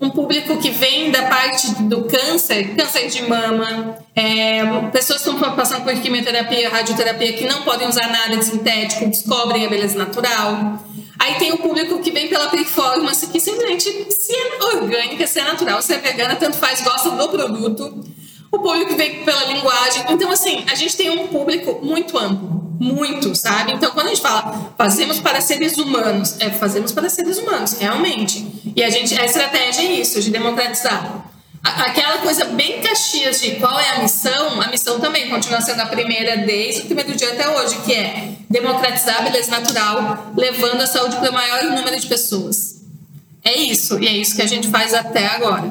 um público que vem da parte do câncer, câncer de mama, é, pessoas que estão passando por quimioterapia, radioterapia, que não podem usar nada de sintético, descobrem a beleza natural. Aí tem o público que vem pela performance, que simplesmente se é orgânica, se é natural, se é vegana, tanto faz, gosta do produto. O público que vem pela linguagem. Então, assim, a gente tem um público muito amplo. Muito, sabe? Então, quando a gente fala fazemos para seres humanos, é fazemos para seres humanos, realmente. E a gente, a estratégia é isso, de democratizar aquela coisa bem caxias de qual é a missão, a missão também continua sendo a primeira desde o primeiro dia até hoje, que é democratizar a beleza natural, levando a saúde para o maior número de pessoas. É isso, e é isso que a gente faz até agora.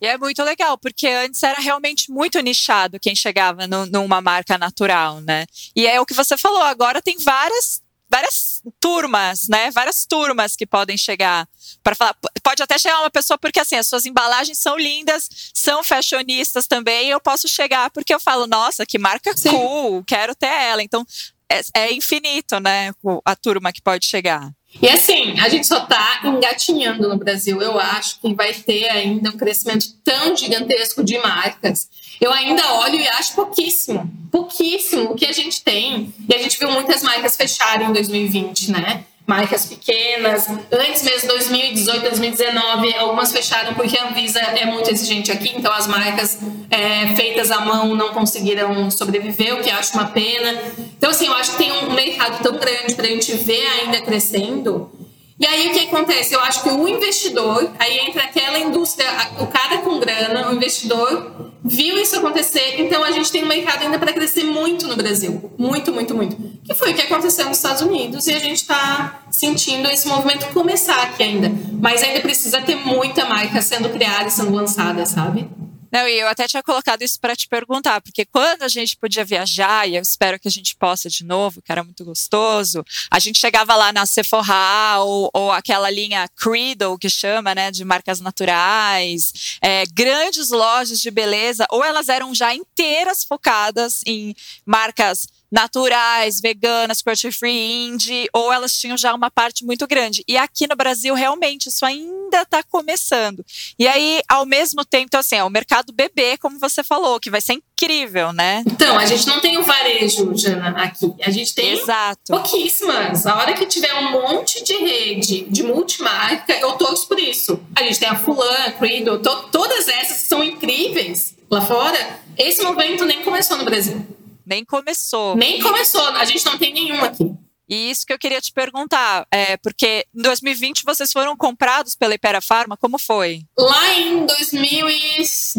E é muito legal, porque antes era realmente muito nichado quem chegava no, numa marca natural, né? E é o que você falou, agora tem várias várias turmas, né? Várias turmas que podem chegar para falar. Pode até chegar uma pessoa porque assim, as suas embalagens são lindas, são fashionistas também. eu posso chegar porque eu falo, nossa, que marca Sim. cool, quero ter ela. Então é, é infinito, né? A turma que pode chegar. E assim, a gente só está engatinhando no Brasil. Eu acho que vai ter ainda um crescimento tão gigantesco de marcas. Eu ainda olho e acho pouquíssimo, pouquíssimo o que a gente tem. E a gente viu muitas marcas fecharem em 2020, né? Marcas pequenas. Antes mesmo, 2018, 2019, algumas fecharam porque a Anvisa é muito exigente aqui, então as marcas é, feitas à mão não conseguiram sobreviver, o que acho uma pena. Então, assim, eu acho que tem um mercado tão grande para a gente ver ainda crescendo e aí o que acontece? Eu acho que o investidor, aí entra aquela indústria, o cara com grana, o investidor viu isso acontecer, então a gente tem um mercado ainda para crescer muito no Brasil. Muito, muito, muito. Que foi o que aconteceu nos Estados Unidos e a gente está sentindo esse movimento começar aqui ainda. Mas ainda precisa ter muita marca sendo criada e sendo lançada, sabe? Não, e eu até tinha colocado isso para te perguntar, porque quando a gente podia viajar, e eu espero que a gente possa de novo, que era muito gostoso, a gente chegava lá na Sephora ou, ou aquela linha Credo, que chama, né, de marcas naturais, é, grandes lojas de beleza, ou elas eram já inteiras focadas em marcas naturais, veganas, cruelty free, indie, ou elas tinham já uma parte muito grande. E aqui no Brasil, realmente, isso ainda está começando. E aí, ao mesmo tempo, então, assim, é o mercado bebê, como você falou, que vai ser incrível, né? Então, a gente não tem o varejo, Jana, aqui. A gente tem Exato. pouquíssimas. A hora que tiver um monte de rede de multimarca, eu torço por isso. A gente tem a Fulan, a Credo, to todas essas são incríveis lá fora. Esse movimento nem começou no Brasil. Nem começou. Nem começou, a gente não tem nenhum aqui. E isso que eu queria te perguntar, é, porque em 2020 vocês foram comprados pela Ipera Pharma, como foi? Lá em 2010,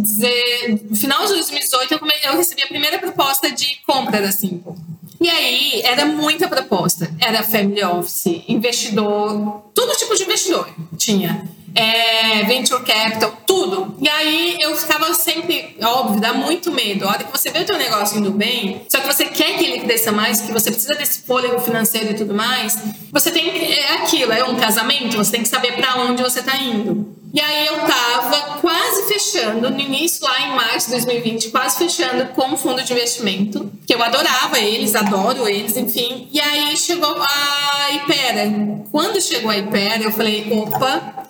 no final de 2018, eu, eu recebi a primeira proposta de compra da Simple. E aí, era muita proposta. Era family office, investidor, todo tipo de investidor tinha. É, venture capital, tudo. E aí eu ficava sempre, óbvio, dá muito medo. A hora que você vê o teu negócio indo bem, só que você quer que ele cresça mais, que você precisa desse fôlego financeiro e tudo mais, você tem é aquilo, é um casamento, você tem que saber para onde você tá indo. E aí eu tava quase fechando, no início lá em março de 2020, quase fechando com um fundo de investimento, que eu adorava eles, adoro eles, enfim. E aí chegou a Ipera. Quando chegou a Ipera, eu falei, opa,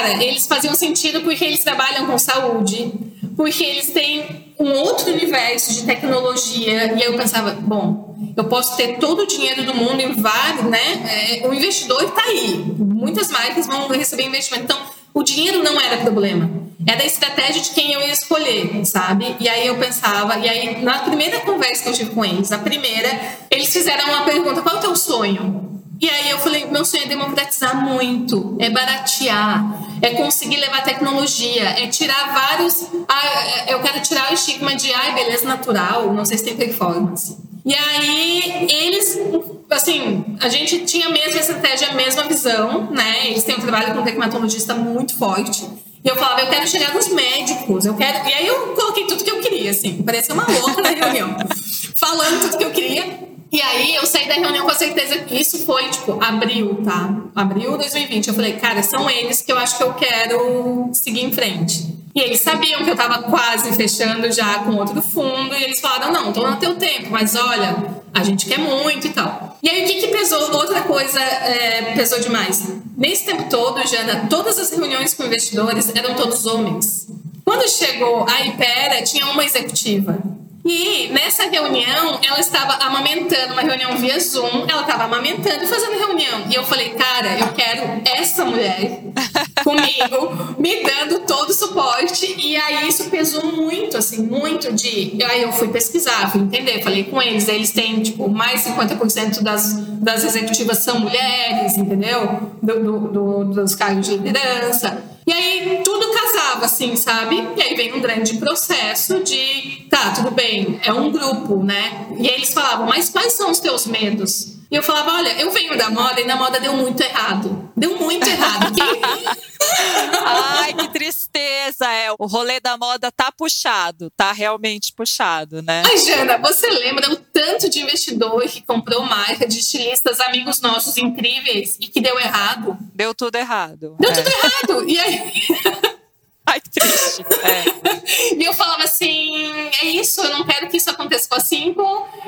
cara, eles faziam sentido porque eles trabalham com saúde, porque eles têm um outro universo de tecnologia. E aí eu pensava, bom, eu posso ter todo o dinheiro do mundo em vários, né? É, o investidor está aí. Muitas marcas vão receber investimento. Então, o dinheiro não era problema. Era a estratégia de quem eu ia escolher, sabe? E aí eu pensava, e aí na primeira conversa que eu tive com eles, na primeira, eles fizeram uma pergunta: qual é o teu sonho? E aí eu falei, meu sonho é democratizar muito, é baratear, é conseguir levar tecnologia, é tirar vários. Ah, eu quero tirar o estigma de ai, beleza natural, não sei se tem performance. E aí eles, assim, a gente tinha a mesma estratégia, a mesma visão, né? Eles têm um trabalho com um tecmatologista muito forte. E eu falava, eu quero chegar nos médicos, eu quero. E aí eu coloquei tudo que eu queria, assim, parecia uma louca na reunião, falando tudo que eu queria. E aí eu saí da reunião com a certeza que isso foi, tipo, abril, tá? Abril 2020. Eu falei, cara, são eles que eu acho que eu quero seguir em frente. E eles sabiam que eu estava quase fechando já com outro fundo, e eles falaram: não, tô no teu tempo, mas olha, a gente quer muito e tal. E aí o que, que pesou? Outra coisa é, pesou demais. Nesse tempo todo, Jana, todas as reuniões com investidores eram todos homens. Quando chegou a Ipera, tinha uma executiva. E nessa reunião, ela estava amamentando, uma reunião via Zoom, ela estava amamentando e fazendo reunião. E eu falei, cara, eu quero essa mulher comigo, me dando todo o suporte. E aí isso pesou muito, assim, muito de. Aí eu fui pesquisar, fui entender, falei com eles. Eles têm, tipo, mais 50% das, das executivas são mulheres, entendeu? Do, do, do, dos cargos de liderança. E aí tudo casava, assim, sabe? E aí vem um grande processo de, tá, tudo bem, é um grupo, né? E aí eles falavam, mas quais são os teus medos? E eu falava, olha, eu venho da moda e na moda deu muito errado. Deu muito errado. Ai, que tristeza. É, o rolê da moda tá puxado, tá realmente puxado, né? Ai, Jana, você lembra o tanto de investidor que comprou marca de estilistas, amigos nossos incríveis, e que deu errado? Deu tudo errado. Deu é. tudo errado. E aí. Ai, triste. É. E eu falava assim: é isso, eu não quero que isso aconteça com a Simple.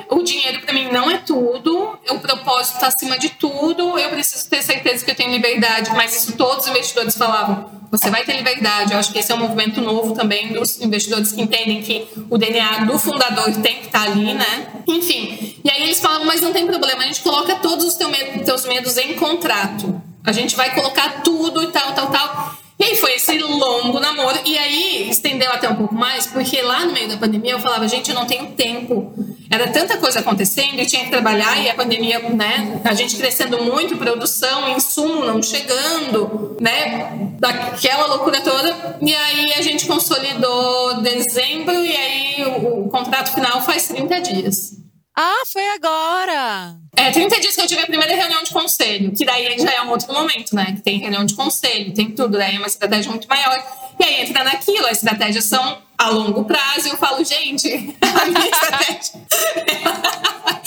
O dinheiro para mim não é tudo, o propósito está acima de tudo. Eu preciso ter certeza que eu tenho liberdade. Mas isso todos os investidores falavam: você vai ter liberdade. Eu acho que esse é um movimento novo também dos investidores que entendem que o DNA do fundador tem que estar tá ali, né? Enfim. E aí eles falavam: mas não tem problema, a gente coloca todos os teus medos em contrato. A gente vai colocar tudo e tal, tal, tal. E aí foi esse longo namoro. E aí estendeu até um pouco mais, porque lá no meio da pandemia eu falava, gente, eu não tenho tempo. Era tanta coisa acontecendo e tinha que trabalhar, e a pandemia, né? A gente crescendo muito, produção, insumo não chegando, né? Daquela loucura toda. E aí a gente consolidou dezembro, e aí o, o contrato final faz 30 dias. Ah, foi agora! É, 30 dias que eu tive a primeira reunião de conselho, que daí já é um outro momento, né? Que tem reunião de conselho, tem tudo, daí é uma estratégia muito maior. E aí entra naquilo, as estratégias são a longo prazo, e eu falo, gente, a minha estratégia.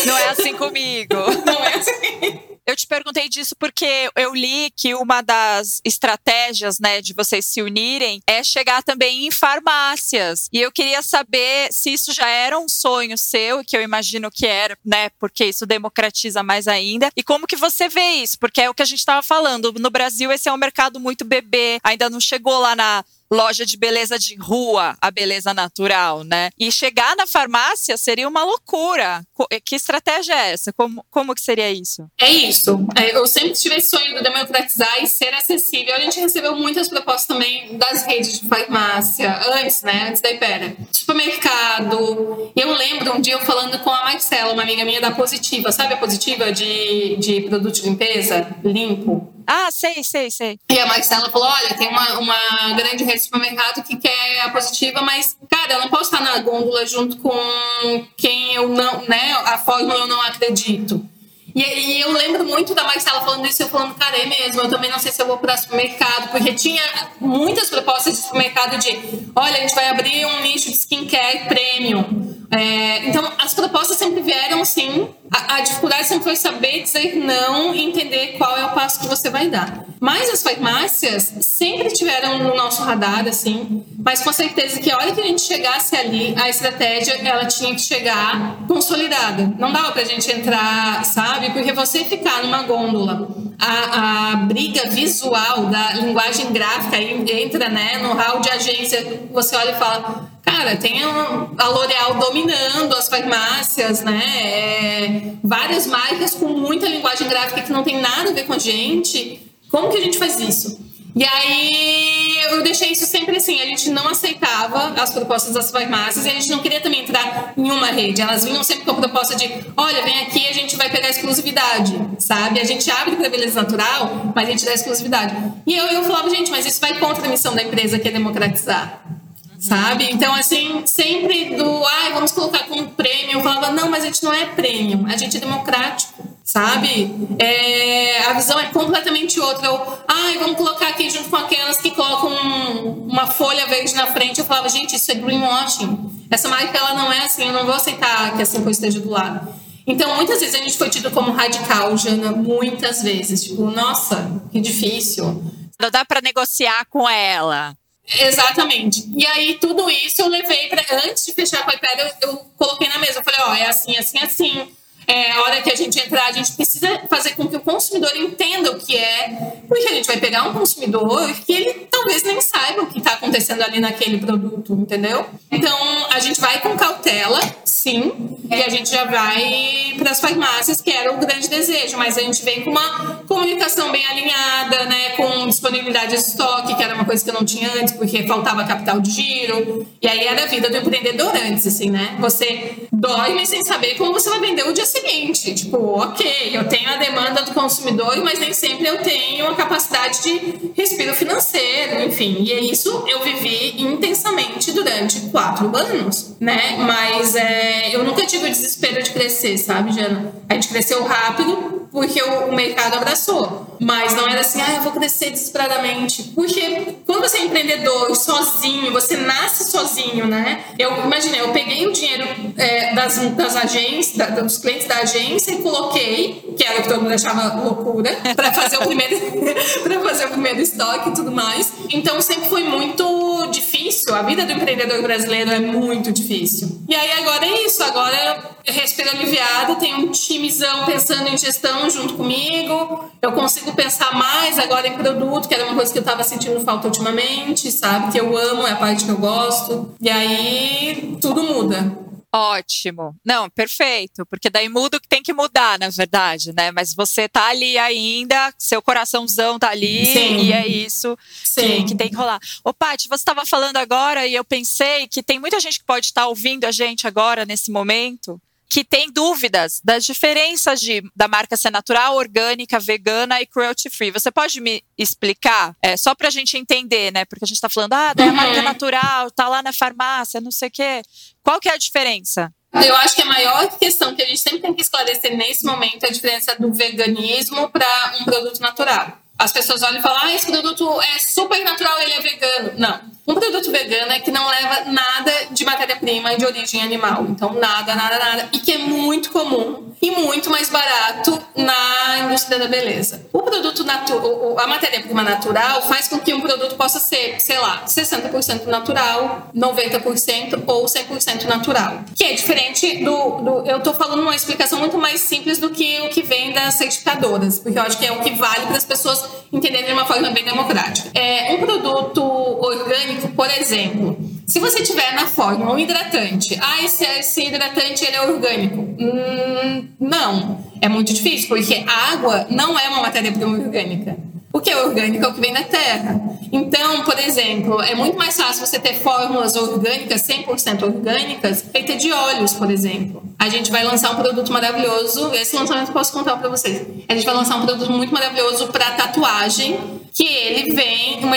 Não é assim comigo. Não é assim. Eu te perguntei disso porque eu li que uma das estratégias, né, de vocês se unirem é chegar também em farmácias. E eu queria saber se isso já era um sonho seu, que eu imagino que era, né, porque isso democratiza mais ainda. E como que você vê isso? Porque é o que a gente estava falando. No Brasil, esse é um mercado muito bebê, ainda não chegou lá na loja de beleza de rua, a beleza natural, né? E chegar na farmácia seria uma loucura. Eh, que estratégia é essa? Como, como que seria isso? É isso. É, eu sempre tive esse sonho de democratizar e ser acessível. A gente recebeu muitas propostas também das redes de farmácia, antes, né? Antes da Ipera. Supermercado. Eu lembro um dia eu falando com a Marcela, uma amiga minha da Positiva. Sabe a Positiva de, de produto de limpeza? Limpo. Ah, sei, sei, sei. E a Marcela falou: olha, tem uma, uma grande rede de supermercado que quer a positiva, mas, cara, eu não posso estar na gôndola junto com quem eu não, né? A fórmula eu não acredito. E, e, eu lembro muito da Marcela falando isso, eu falando, cara, é mesmo, eu também não sei se eu vou para supermercado, porque tinha muitas propostas de supermercado de, olha, a gente vai abrir um nicho de skincare premium. É, então, as propostas sempre vieram sim. A, a, dificuldade sempre foi saber dizer não e entender qual é o passo que você vai dar. Mas as farmácias sempre tiveram no nosso radar, assim, mas com certeza que a hora que a gente chegasse ali, a estratégia ela tinha que chegar consolidada. Não dava pra gente entrar, sabe? Porque você ficar numa gôndola, a, a briga visual da linguagem gráfica entra né, no hall de agência, você olha e fala Cara, tem a L'Oréal dominando as farmácias, né? É, várias marcas com muita linguagem gráfica que não tem nada a ver com a gente. Como que a gente faz isso? E aí eu deixei isso sempre assim, a gente não aceitava as propostas das farmácias e a gente não queria também entrar em uma rede. Elas vinham sempre com a proposta de, olha, vem aqui, a gente vai pegar exclusividade, sabe? A gente abre para beleza natural, mas a gente dá exclusividade. E eu, eu falava, gente, mas isso vai contra a missão da empresa que é democratizar sabe? Então, assim, sempre do, ai, vamos colocar como prêmio, eu falava, não, mas a gente não é prêmio, a gente é democrático, sabe? É, a visão é completamente outra. Eu, ai, vamos colocar aqui junto com aquelas que colocam uma folha verde na frente. Eu falava, gente, isso é greenwashing. Essa marca, ela não é assim, eu não vou aceitar que a Cinco esteja do lado. Então, muitas vezes a gente foi tido como radical, Jana, muitas vezes. Tipo, nossa, que difícil. Não dá para negociar com ela. Exatamente. E aí, tudo isso eu levei para. Antes de fechar com o iPad, eu, eu coloquei na mesa. Eu falei: ó, é assim, assim, assim é, a hora que a gente entrar, a gente precisa fazer com que o consumidor entenda o que é, porque a gente vai pegar um consumidor que ele talvez nem saiba o que está acontecendo ali naquele produto, entendeu? Então, a gente vai com cautela, sim, e a gente já vai para as farmácias, que era o grande desejo, mas a gente vem com uma comunicação bem alinhada, né, com disponibilidade de estoque, que era uma coisa que eu não tinha antes, porque faltava capital de giro, e aí era a vida do empreendedor antes, assim, né? Você dorme sem saber como você vai vender o dia. Tipo, ok, eu tenho a demanda do consumidor, mas nem sempre eu tenho a capacidade de respiro financeiro, enfim. E é isso eu vivi intensamente durante quatro anos, né? Mas é, eu nunca tive o desespero de crescer, sabe, Jana? A gente cresceu rápido porque o, mercado abraçou. Mas não era assim, ah, eu vou crescer desesperadamente. Porque quando você é empreendedor sozinho, você nasce sozinho, né? Eu imaginei, eu peguei o dinheiro é, das, das agências, da, dos clientes da agência e coloquei, que era o que todo mundo achava loucura, para fazer o primeiro para fazer o primeiro estoque e tudo mais. Então sempre foi muito difícil. A vida do empreendedor brasileiro é muito difícil. E aí agora é isso, agora eu respiro aliviada, tenho um timezão pensando em gestão junto comigo. Eu consigo pensar mais agora em produto, que era uma coisa que eu estava sentindo falta ultimamente, sabe? Que eu amo, é a parte que eu gosto. E aí tudo muda. Ótimo. Não, perfeito. Porque daí muda o que tem que mudar, na verdade, né? Mas você tá ali ainda, seu coraçãozão tá ali Sim. e é isso que, que, tem que rolar. Ô, Paty, você estava falando agora e eu pensei que tem muita gente que pode estar tá ouvindo a gente agora, nesse momento, que tem dúvidas das diferenças de, da marca ser natural, orgânica, vegana e cruelty free. Você pode me explicar? É, só para a gente entender, né? Porque a gente está falando, ah, da uhum. marca natural, tá lá na farmácia, não sei o quê. Qual que é a diferença? Eu acho que a maior questão que a gente sempre tem que esclarecer nesse momento é a diferença do veganismo para um produto natural. As pessoas olham e falam, ah, esse produto é super natural, ele é vegano. Não. Um produto vegano é que não leva nada de matéria-prima de origem animal. Então, nada, nada, nada. E que é muito comum e muito mais barato na indústria da beleza. O produto natural, a matéria-prima natural faz com que um produto possa ser, sei lá, 60% natural, 90% ou 100% natural. Que é diferente do, do. Eu tô falando uma explicação muito mais simples do que o que vem das certificadoras, porque eu acho que é o que vale para as pessoas entenderem de uma forma bem democrática. É, um produto orgânico por exemplo, se você tiver na fórmula um hidratante, ah, esse, esse hidratante ele é orgânico. Hum, não, é muito difícil, porque água não é uma matéria-prima orgânica. O que é orgânico é o que vem da terra. Então, por exemplo, é muito mais fácil você ter fórmulas orgânicas, 100% orgânicas, feitas de óleos, por exemplo. A gente vai lançar um produto maravilhoso, esse lançamento eu posso contar para vocês. A gente vai lançar um produto muito maravilhoso para tatuagem, que ele vem uma,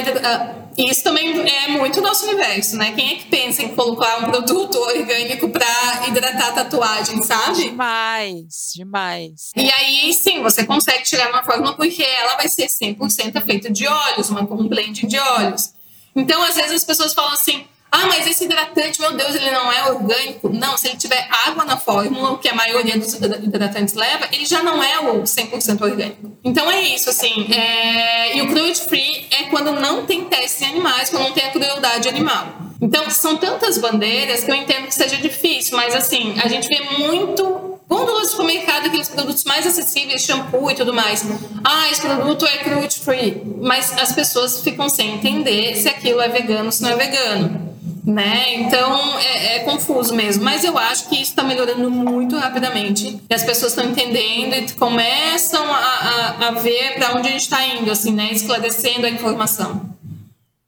E isso também é muito nosso universo, né? Quem é que pensa em colocar um produto orgânico para hidratar a tatuagem, sabe? Demais, demais. E aí, sim, você consegue tirar uma fórmula porque ela vai ser 100% feita de óleos, uma, um blend de óleos. Então, às vezes as pessoas falam assim: ah, mas esse hidratante, meu Deus, ele não é orgânico. Não, se ele tiver água na fórmula, o que a maioria dos hidratantes leva, ele já não é o 100% orgânico. Então é isso, assim. É... E o cruelty free é quando não tem testes em animais, quando não tem a crueldade animal. Então, são tantas bandeiras que eu entendo que seja difícil, mas assim, a gente vê muito Gôndolas de supermercado, aqueles produtos mais acessíveis, shampoo e tudo mais. Ah, esse produto é cruelty free. Mas as pessoas ficam sem entender se aquilo é vegano ou se não é vegano né? Então é, é, confuso mesmo. Mas eu acho que isso está melhorando muito rapidamente. E as pessoas estão entendendo e começam a, a, a ver para onde a gente está indo, assim, né? Esclarecendo a informação.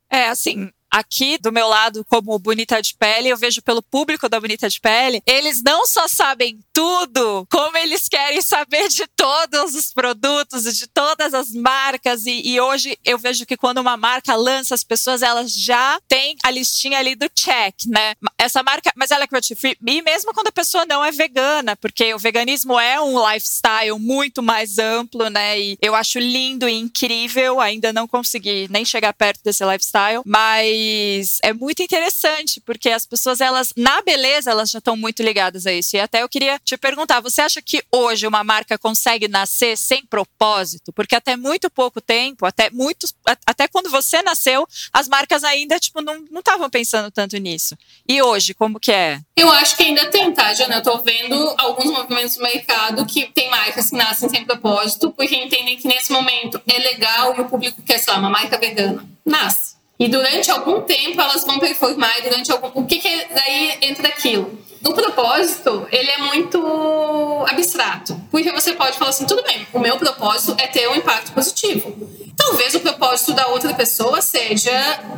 É, assim, aqui do meu lado, como Bonita de Pele, eu vejo pelo público da Bonita de Pele, eles não só sabem tudo, como eles querem saber de todos os produtos de todas as marcas. E, e, hoje eu vejo que quando uma marca lança, as pessoas elas já têm a listinha ali do check, né? Essa marca, mas ela é cruelty free. E mesmo quando a pessoa não é vegana, porque o veganismo é um lifestyle muito mais amplo, né? E eu acho lindo e incrível. Ainda não consegui nem chegar perto desse lifestyle, mas mas é muito interessante, porque as pessoas, elas, na beleza, elas já estão muito ligadas a isso. E até eu queria te perguntar: você acha que hoje uma marca consegue nascer sem propósito? Porque até muito pouco tempo, até muitos, até quando você nasceu, as marcas ainda, tipo, não estavam pensando tanto nisso. E hoje, como que é? Eu acho que ainda tem, tá, Jana? Eu tô vendo alguns movimentos no mercado que tem marcas que nascem sem propósito, porque entendem que nesse momento é legal e o público quer, lá, uma marca vegana. Nasce. E durante algum tempo elas vão performar, e durante algum. O que, que é daí entra aquilo? O propósito, ele é muito abstrato. Porque você pode falar assim, tudo bem, o meu propósito é ter um impacto positivo. Talvez o propósito da outra pessoa seja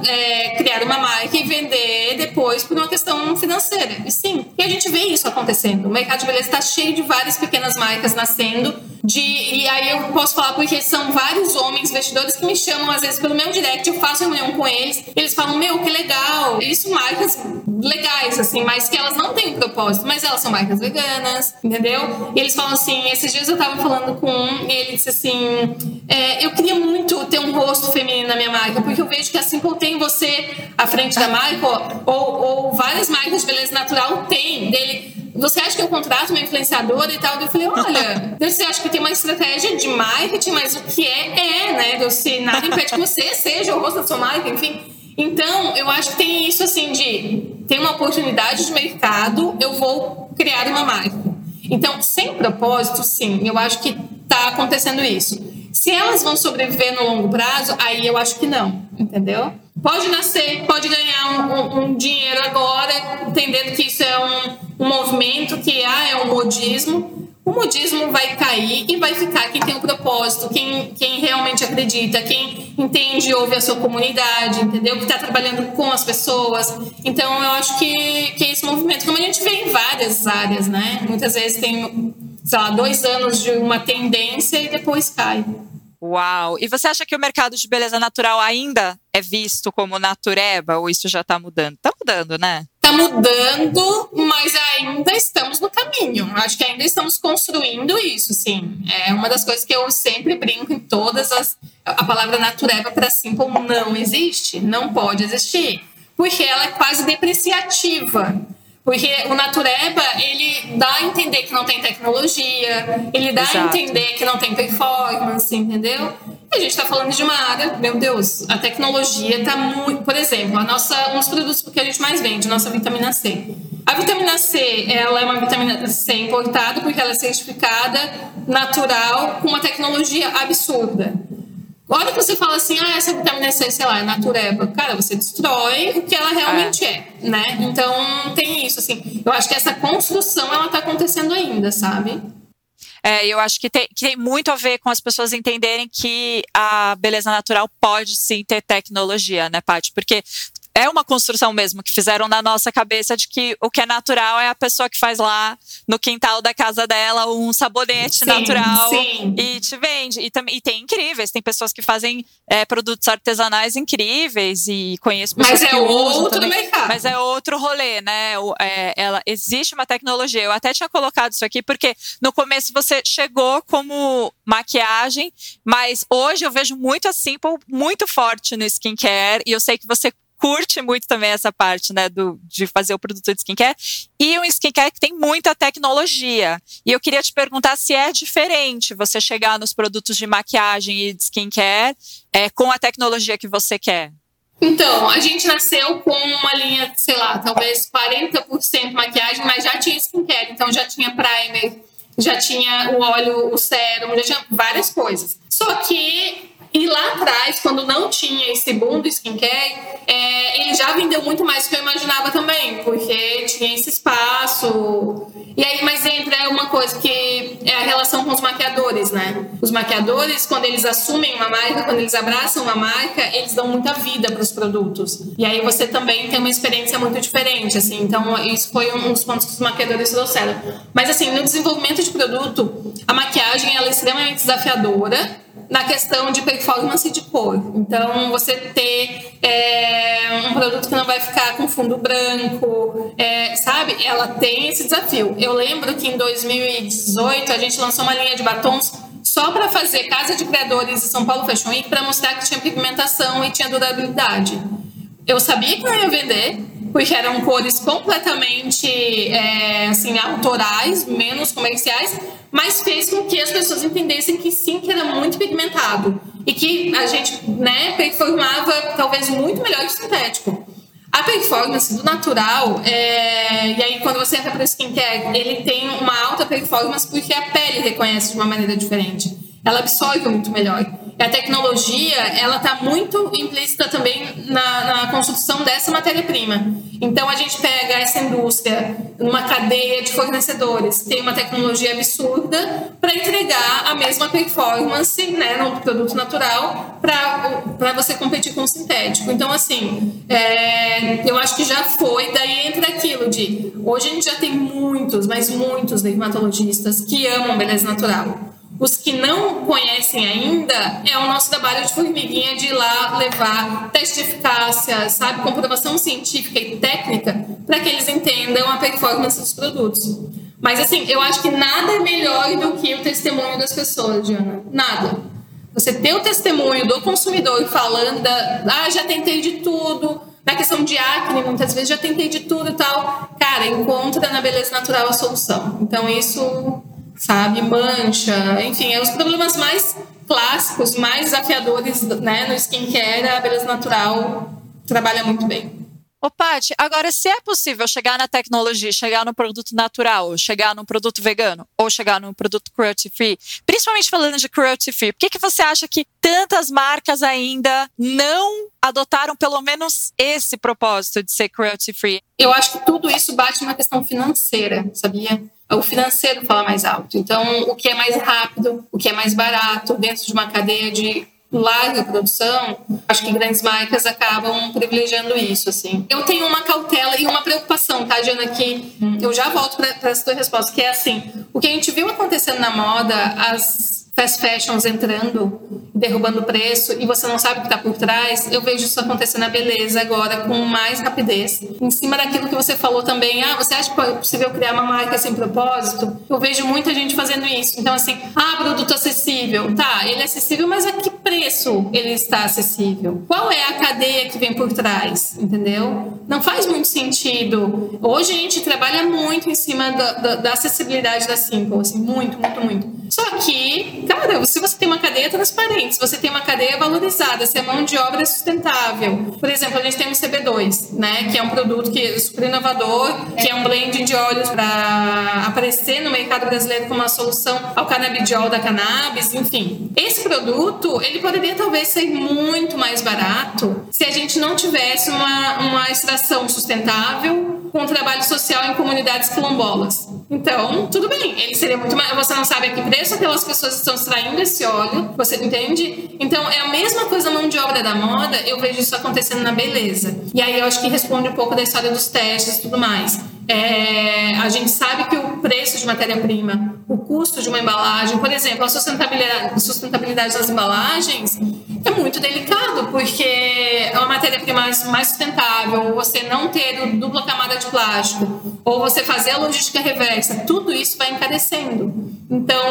é, criar uma marca e vender depois por uma questão financeira. E sim, e a gente vê isso acontecendo. O mercado de beleza está cheio de várias pequenas marcas nascendo. De, e aí eu posso falar porque são vários homens investidores que me chamam às vezes pelo meu direct, eu faço reunião com eles, eles falam, meu, que legal. Isso marcas legais, assim, mas que elas não têm propósito, mas elas são marcas veganas, entendeu? E eles falam assim, esses dias eu tava falando com um e ele disse assim, é, eu queria muito ter um rosto feminino na minha marca, porque eu vejo que assim como tem você à frente da marca, ou, ou várias marcas de beleza natural tem, dele você acha que eu contrato uma influenciadora e tal? Eu falei, olha, você acha que tem uma estratégia de marketing, mas o que é, é, né? Se nada impede que você seja o rosto da sua marca, enfim. Então, eu acho que tem isso assim de tem uma oportunidade de mercado, eu vou criar uma marca. Então, sem propósito, sim, eu acho que está acontecendo isso. Se elas vão sobreviver no longo prazo, aí eu acho que não, entendeu? Pode nascer, pode ganhar um, um, um dinheiro agora, entendendo que isso é um, um movimento, que ah, é um modismo, o modismo vai cair e vai ficar quem tem o um propósito, quem, quem realmente acredita, quem entende e ouve a sua comunidade, entendeu? Que está trabalhando com as pessoas. Então, eu acho que, que esse movimento, como a gente vê em várias áreas, né? Muitas vezes tem, sei lá, dois anos de uma tendência e depois cai. Uau! E você acha que o mercado de beleza natural ainda é visto como natureba ou isso já está mudando? Está mudando, né? Mudando, mas ainda estamos no caminho. Acho que ainda estamos construindo isso, sim. É uma das coisas que eu sempre brinco em todas as. A palavra natureba para simple não existe, não pode existir, porque ela é quase depreciativa. Porque o Natureba, ele dá a entender que não tem tecnologia, ele dá Exato. a entender que não tem performance, entendeu? E a gente está falando de uma área, meu Deus, a tecnologia está muito. Por exemplo, a nossa, um dos produtos que a gente mais vende, nossa vitamina C. A vitamina C, ela é uma vitamina C importada porque ela é certificada natural com uma tecnologia absurda. Hora que você fala assim, ah, essa vitamina C, sei lá, é natureba, cara, você destrói o que ela realmente é, é né? Então tem isso, assim. Eu acho que essa construção ela tá acontecendo ainda, sabe? É, eu acho que tem, que tem muito a ver com as pessoas entenderem que a beleza natural pode sim ter tecnologia, né, Paty? Porque é uma construção mesmo que fizeram na nossa cabeça de que o que é natural é a pessoa que faz lá no quintal da casa dela um sabonete Sim, natural sim. e te vende. E, e tem incríveis, tem pessoas que fazem é, produtos artesanais incríveis e conheço pessoas Mas é que usam outro também. mercado. Mas é outro rolê, né? O- é, ela, existe uma tecnologia. Eu até tinha colocado isso aqui porque no começo você chegou como maquiagem, mas hoje eu vejo muito a Simple muito forte no skincare e eu sei que você curte muito também essa parte, né, do, de fazer o produto de skincare e um skincare que tem muita tecnologia. E eu queria te perguntar se é diferente você chegar nos produtos de maquiagem e de skincare é, com a tecnologia que você quer. Então, a gente nasceu com uma linha, sei lá, talvez 40% maquiagem, mas já tinha skincare. Então, já tinha primer, já tinha o óleo, o sérum, já tinha várias coisas. Só que, e lá atrás, quando não tinha esse boom do skincare, é, ele já vendeu muito mais do que eu imaginava também, porque tinha esse espaço. E aí, mas entra uma coisa que é a relação com os maquiadores, né? Os maquiadores, quando eles assumem uma marca, quando eles abraçam uma marca, eles dão muita vida para os produtos. E aí você também tem uma experiência muito diferente, assim. Então, isso foi um dos pontos que os maquiadores trouxeram. Mas, assim, no desenvolvimento de produto, a maquiagem ela é extremamente desafiadora na questão de performance de cor. Então, você ter é, um produto que não vai ficar com fundo branco, é, sabe? Ela tem esse desafio. Eu lembro que em 2018 a gente lançou uma linha de batons só para fazer Casa de Criadores e São Paulo Fashion Week para mostrar que tinha pigmentação e tinha durabilidade. Eu sabia que não ia vender, porque eram cores completamente é, assim, autorais, menos comerciais, mas fez com que as pessoas entendessem que sim, que era muito pigmentado. E que a gente né, performava talvez muito melhor que o sintético. A performance do natural, é, e aí quando você entra para o skincare, ele tem uma alta performance porque a pele reconhece de uma maneira diferente. Ela absorve muito melhor. A tecnologia, ela está muito implícita também na, na construção dessa matéria-prima. Então, a gente pega essa indústria numa cadeia de fornecedores, tem uma tecnologia absurda para entregar a mesma performance né, no produto natural para você competir com o sintético. Então, assim, é, eu acho que já foi, daí entra aquilo de... Hoje a gente já tem muitos, mas muitos dermatologistas que amam beleza natural. Os que não conhecem ainda é o nosso trabalho de formiguinha de ir lá levar teste de eficácia, sabe, comprovação científica e técnica para que eles entendam a performance dos produtos. Mas assim, eu acho que nada é melhor do que o testemunho das pessoas, Diana. Nada. Você ter o testemunho do consumidor falando, da, ah, já tentei de tudo, na questão de acne, muitas vezes já tentei de tudo e tal. Cara, encontra na beleza natural a solução. Então isso sabe? Mancha, enfim, é os problemas mais clássicos, mais desafiadores né, no skincare, a beleza natural trabalha muito bem. Ô, Paty, agora se é possível chegar na tecnologia, chegar no produto natural, chegar num produto vegano, ou chegar num produto cruelty free, principalmente falando de cruelty free, por que, que você acha que tantas marcas ainda não adotaram pelo menos esse propósito de ser cruelty free? Eu acho que tudo isso bate numa questão financeira, sabia? O financeiro fala mais alto. Então, o que é mais rápido, o que é mais barato, dentro de uma cadeia de larga produção, acho que grandes marcas acabam privilegiando isso, assim. Eu tenho uma cautela e uma preocupação, tá, Diana, que eu já volto para essa tua resposta, que é assim, o que a gente viu acontecendo na moda, as fast fashions entrando, derrubando o preço e você não sabe o que está por trás, eu vejo isso acontecer na beleza agora com mais rapidez. Em cima daquilo que você falou também, ah, você acha que é possível criar uma marca sem propósito? Eu vejo muita gente fazendo isso. Então, assim, ah, produto acessível. Tá, ele é acessível, mas a que preço ele está acessível? Qual é a cadeia que vem por trás? Entendeu? Não faz muito sentido. Hoje a gente trabalha muito em cima da, da, da acessibilidade da Simple, assim, muito, muito, muito. Só que, cara, se você tem uma cadeia transparente, se você tem uma cadeia valorizada, se a mão de obra é sustentável. Por exemplo, a gente tem o CB2, né, que é um produto que é super inovador, que é um blending de óleos para aparecer no mercado brasileiro como uma solução ao canabidiol da cannabis, enfim. Esse produto, ele poderia talvez ser muito mais barato se a gente não tivesse uma, uma extração sustentável, com trabalho social em comunidades quilombolas. Então, tudo bem, ele seria muito mais. Você não sabe a que preço aquelas pessoas estão extraindo esse óleo, você entende? Então, é a mesma coisa mão de obra da moda, eu vejo isso acontecendo na beleza. E aí eu acho que responde um pouco da história dos testes e tudo mais. É, a gente sabe que o preço de matéria-prima, o custo de uma embalagem, por exemplo, a sustentabilidade, sustentabilidade das embalagens é muito delicado, porque é uma matéria-prima mais, sustentável, você não ter dupla camada de plástico, ou você fazer a logística reversa, tudo isso vai encarecendo. Então,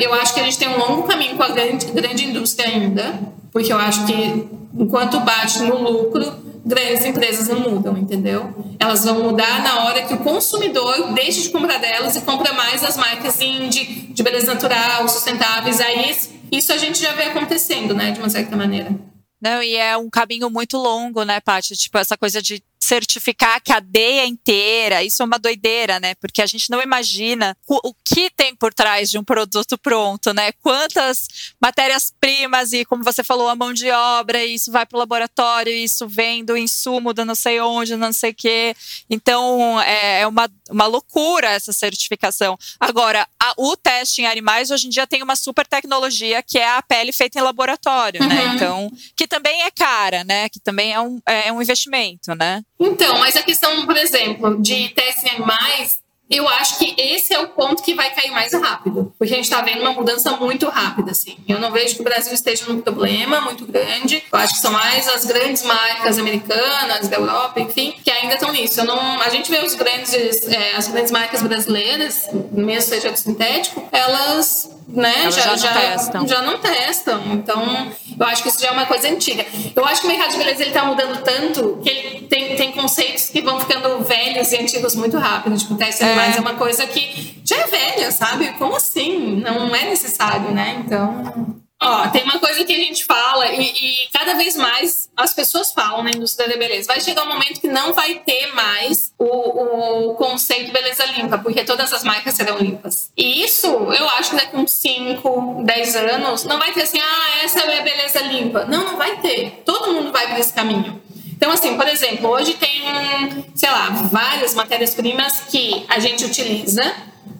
eu acho que a gente tem um longo caminho com a grande, grande indústria ainda, porque eu acho que enquanto bate no lucro, grandes empresas não mudam, entendeu? Elas vão mudar na hora que o consumidor deixe de comprar delas e compra mais as marcas de, de beleza natural, sustentáveis. Aí isso a gente já vê acontecendo, né, de uma certa maneira. Não, e é um caminho muito longo, né, Paty? Tipo, essa coisa de certificar a cadeia inteira, isso é uma doideira, né? Porque a gente não imagina o, o que tem por trás de um produto pronto, né? Quantas matérias-primas e, como você falou, a mão de obra, isso vai para o laboratório, isso vem do insumo do não sei onde, não sei o quê. Então, é, é uma, uma loucura essa certificação. Agora, a, o teste em animais hoje em dia tem uma super tecnologia que é a pele feita em laboratório, né? uhum. né? Então, que também é cara, né? Que também é um, é um investimento, né? Então, mas a questão, por exemplo, de testes em animais, eu acho que esse é o ponto que vai cair mais rápido, porque a gente está vendo uma mudança muito rápida, assim. Eu não vejo que o Brasil esteja num problema muito grande. Eu acho que são mais as grandes marcas americanas, da Europa, enfim, que ainda estão nisso. Eu não, a gente vê os grandes, é, as grandes marcas brasileiras, mesmo seja do sintético, elas né, já, já, não testam. já não testam. Então, eu acho que isso já é uma coisa antiga. Eu acho que o mercado de beleza ele tá mudando tanto que ele tem, tem conceitos que vão ficando velhos e antigos muito rápido. Tipo, teste é. é uma coisa que já é velha, sabe? Como assim? Não é necessário, né? Então. Ó, tem uma coisa que a gente fala e, e, cada vez mais as pessoas falam na indústria da beleza. Vai chegar um momento que não vai ter mais o, o conceito beleza limpa, porque todas as marcas serão limpas. E isso, eu acho que daqui uns 5, 10 anos, não vai ter assim, ah, essa é a beleza limpa. Não, não vai ter. Todo mundo vai por esse caminho. Então, assim, por exemplo, hoje tem, sei lá, várias matérias-primas que a gente utiliza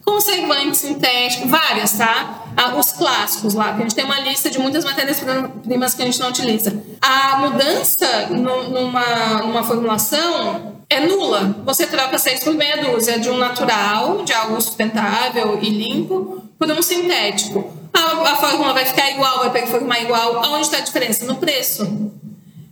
conservante sintético, várias, tá? Ah, os clássicos lá, que a gente tem uma lista de muitas matérias-primas que a gente não utiliza. A mudança no, numa, numa formulação é nula. Você troca seis por meia dúzia de um natural, de algo sustentável e limpo, por um sintético. A, a fórmula vai ficar igual, vai performar igual. Aonde está a diferença? No preço.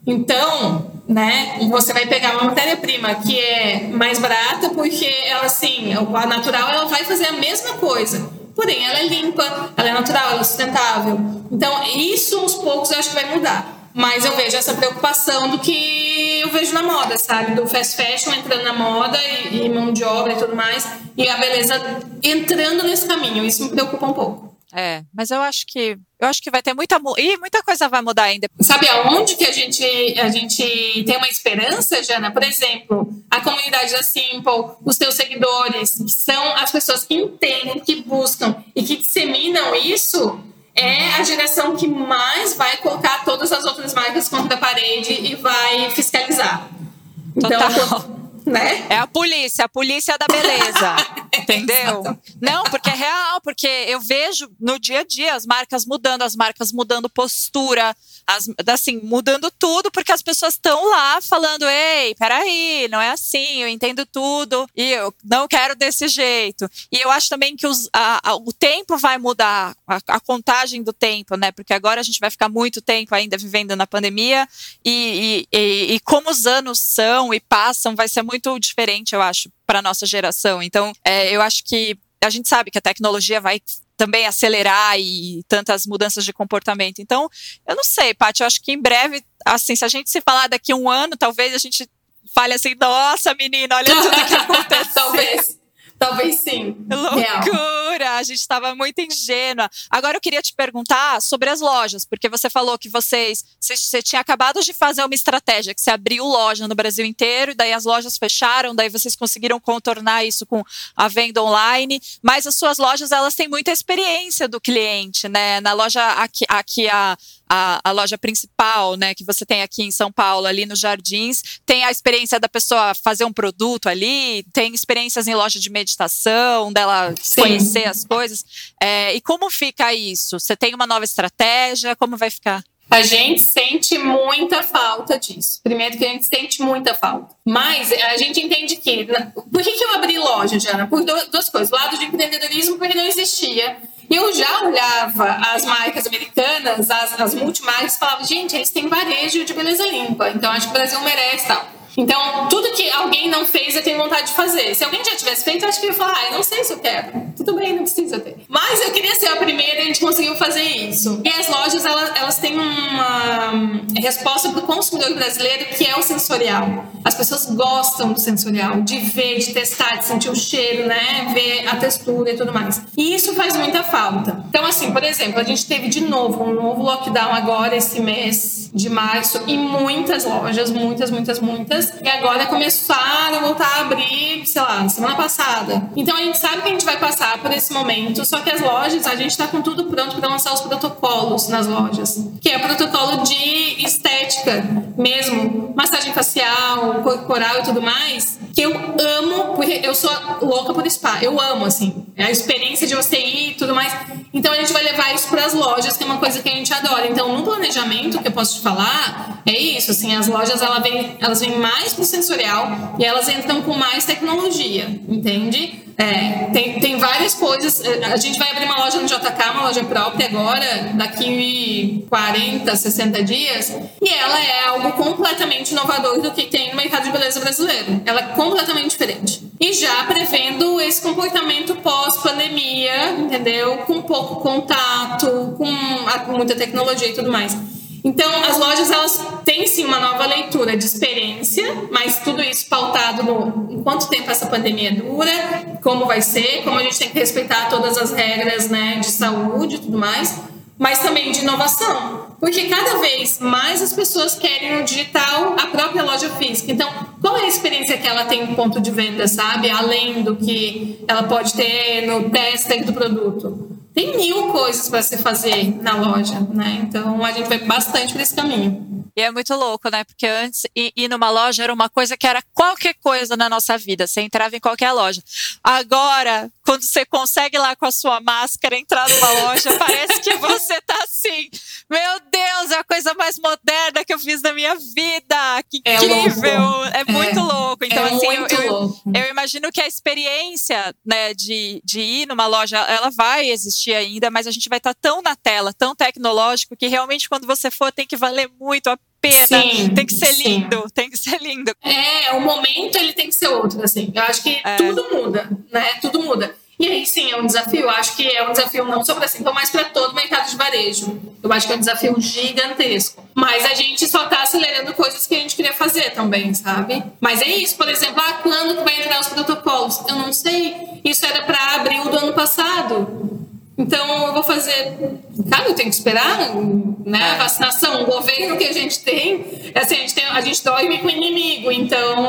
Então, né, você vai pegar uma matéria-prima que é mais barata porque ela, assim, a natural ela vai fazer a mesma coisa. Porém, ela é limpa, ela é natural, ela é sustentável. Então, isso aos poucos eu acho que vai mudar. Mas eu vejo essa preocupação do que eu vejo na moda, sabe? Do fast fashion entrando na moda e, e mão de obra e tudo mais. E a beleza entrando nesse caminho. Isso me preocupa um pouco. É, mas eu acho que eu acho que vai ter muita e muita coisa vai mudar ainda. Sabe aonde que a gente a gente tem uma esperança, Jana? Por exemplo, a comunidade da Simple, os teus seguidores, que são as pessoas que entendem, que buscam e que disseminam isso, é a direção que mais vai colocar todas as outras marcas contra a parede e vai fiscalizar. Então, Total né? É a polícia, a polícia da beleza. entendeu? Não, porque é real, porque eu vejo no dia a dia as marcas mudando, as marcas mudando postura, as, assim, mudando tudo, porque as pessoas estão lá falando: ei, peraí, não é assim, eu entendo tudo e eu não quero desse jeito. E eu acho também que os, a, a, o tempo vai mudar, a, a, contagem do tempo, né? Porque agora a gente vai ficar muito tempo ainda vivendo na pandemia e, e, e, e como os anos são e passam, vai ser muito diferente, eu acho, para nossa geração. Então, é, eu acho que a gente sabe que a tecnologia vai também acelerar e tantas mudanças de comportamento. Então, eu não sei, Paty, eu acho que em breve, assim, se a gente se falar daqui a um ano, talvez a gente fale assim, nossa, menina, olha tudo que aconteceu. talvez. Talvez sim. Loucura! A gente estava muito ingênua. Agora eu queria te perguntar sobre as lojas, porque você falou que vocês, você tinha acabado de fazer uma estratégia, que você abriu loja no Brasil inteiro, e daí as lojas fecharam, daí vocês conseguiram contornar isso com a venda online, mas as suas lojas, elas têm muita experiência do cliente, né? Na loja aqui, aqui a a, a, loja principal, né, que você tem aqui em São Paulo, ali nos Jardins, tem a experiência da pessoa fazer um produto ali, tem experiências em loja de meditação, dela Sim. conhecer as coisas. É, e como fica isso? Você tem uma nova estratégia? Como vai ficar? A gente sente muita falta disso. Primeiro que a gente sente muita falta. Mas a gente entende que. Por que, que eu abri loja, Jana? Por duas coisas. Lado de empreendedorismo, porque não existia eu já olhava as marcas americanas, as, as multimarcas, e falava, gente, eles têm varejo de beleza limpa, então acho que o Brasil merece tal. Então, tudo que alguém não fez, eu tenho vontade de fazer. Se alguém já tivesse feito, eu acho que eu ia falar, ah, eu não sei se eu quero. Tudo bem, não precisa ter. Mas eu queria ser a primeira e a gente conseguiu fazer isso. E as lojas, elas, elas têm uma resposta para o consumidor brasileiro que é o sensorial. As pessoas gostam do sensorial, de ver, de testar, de sentir o cheiro, né? Ver a textura e tudo mais. E isso faz muita falta. Então, assim, por exemplo, a gente teve de novo um novo lockdown agora, esse mês de março, e muitas lojas, muitas, muitas, muitas e agora começaram a voltar a abrir, sei lá, semana passada. Então a gente sabe que a gente vai passar por esse momento, só que as lojas, a gente está com tudo pronto para lançar os protocolos nas lojas, que é protocolo de estética mesmo, massagem facial, corporal e tudo mais, que eu amo, porque eu sou louca por spa, eu amo, assim, a experiência de você ir e tudo mais. Então a gente vai levar isso para as lojas, que é uma coisa que a gente adora. Então no planejamento que eu posso te falar, é isso, assim, as lojas elas vêm, elas vêm mais mais pro sensorial e elas entram com mais tecnologia, entende? É, tem, tem várias coisas. A gente vai abrir uma loja no JK, uma loja própria agora, daqui 40, 60 dias, e ela é algo completamente inovador do que tem no mercado de beleza brasileiro. Ela é completamente diferente. E já prevendo esse comportamento pós-pandemia, entendeu? Com pouco contato, com muita tecnologia e tudo mais. Então, as lojas elas têm sim uma nova leitura de experiência, mas tudo isso pautado no em quanto tempo essa pandemia dura, como vai ser, como a gente tem que respeitar todas as regras né, de saúde e tudo mais, mas também de inovação. Porque cada vez mais as pessoas querem no digital a própria loja física. Então, qual é a experiência que ela tem no ponto de venda, sabe? Além do que ela pode ter no tester do produto tem mil coisas para se fazer na loja, né? Então a gente vai bastante para esse caminho. E é muito louco, né? Porque antes ir numa loja era uma coisa que era qualquer coisa na nossa vida. Você entrava em qualquer loja. Agora, quando você consegue lá com a sua máscara entrar numa loja, parece que você tá assim. Meu Deus, é a coisa mais moderna que eu fiz na minha vida. Que é incrível! É, é muito louco. Então, é assim, eu, eu, eu, imagino que a experiência né, de, de ir numa loja, ela vai existir ainda, mas a gente vai estar tá tão na tela, tão tecnológico, que realmente quando você for tem que valer muito a pena. Sim, tem que ser sim. lindo, tem que ser lindo. É, o momento ele tem que ser outro, assim. Eu acho que é. tudo muda, né? Tudo muda. E aí sim, é um desafio. Eu acho que é um desafio não só para Simples, mas para todo o mercado de varejo. Eu acho que é um desafio gigantesco. Mas a gente só está acelerando coisas que a gente queria fazer também, sabe? Mas é isso, por exemplo, ah, quando que vai entrar os protocolos? Eu não sei. Isso era para abril do ano passado. Então eu vou fazer. Cara, eu tenho que esperar, né? A vacinação, o governo que a gente tem, assim, a gente, tem, a gente dorme com o inimigo. Então,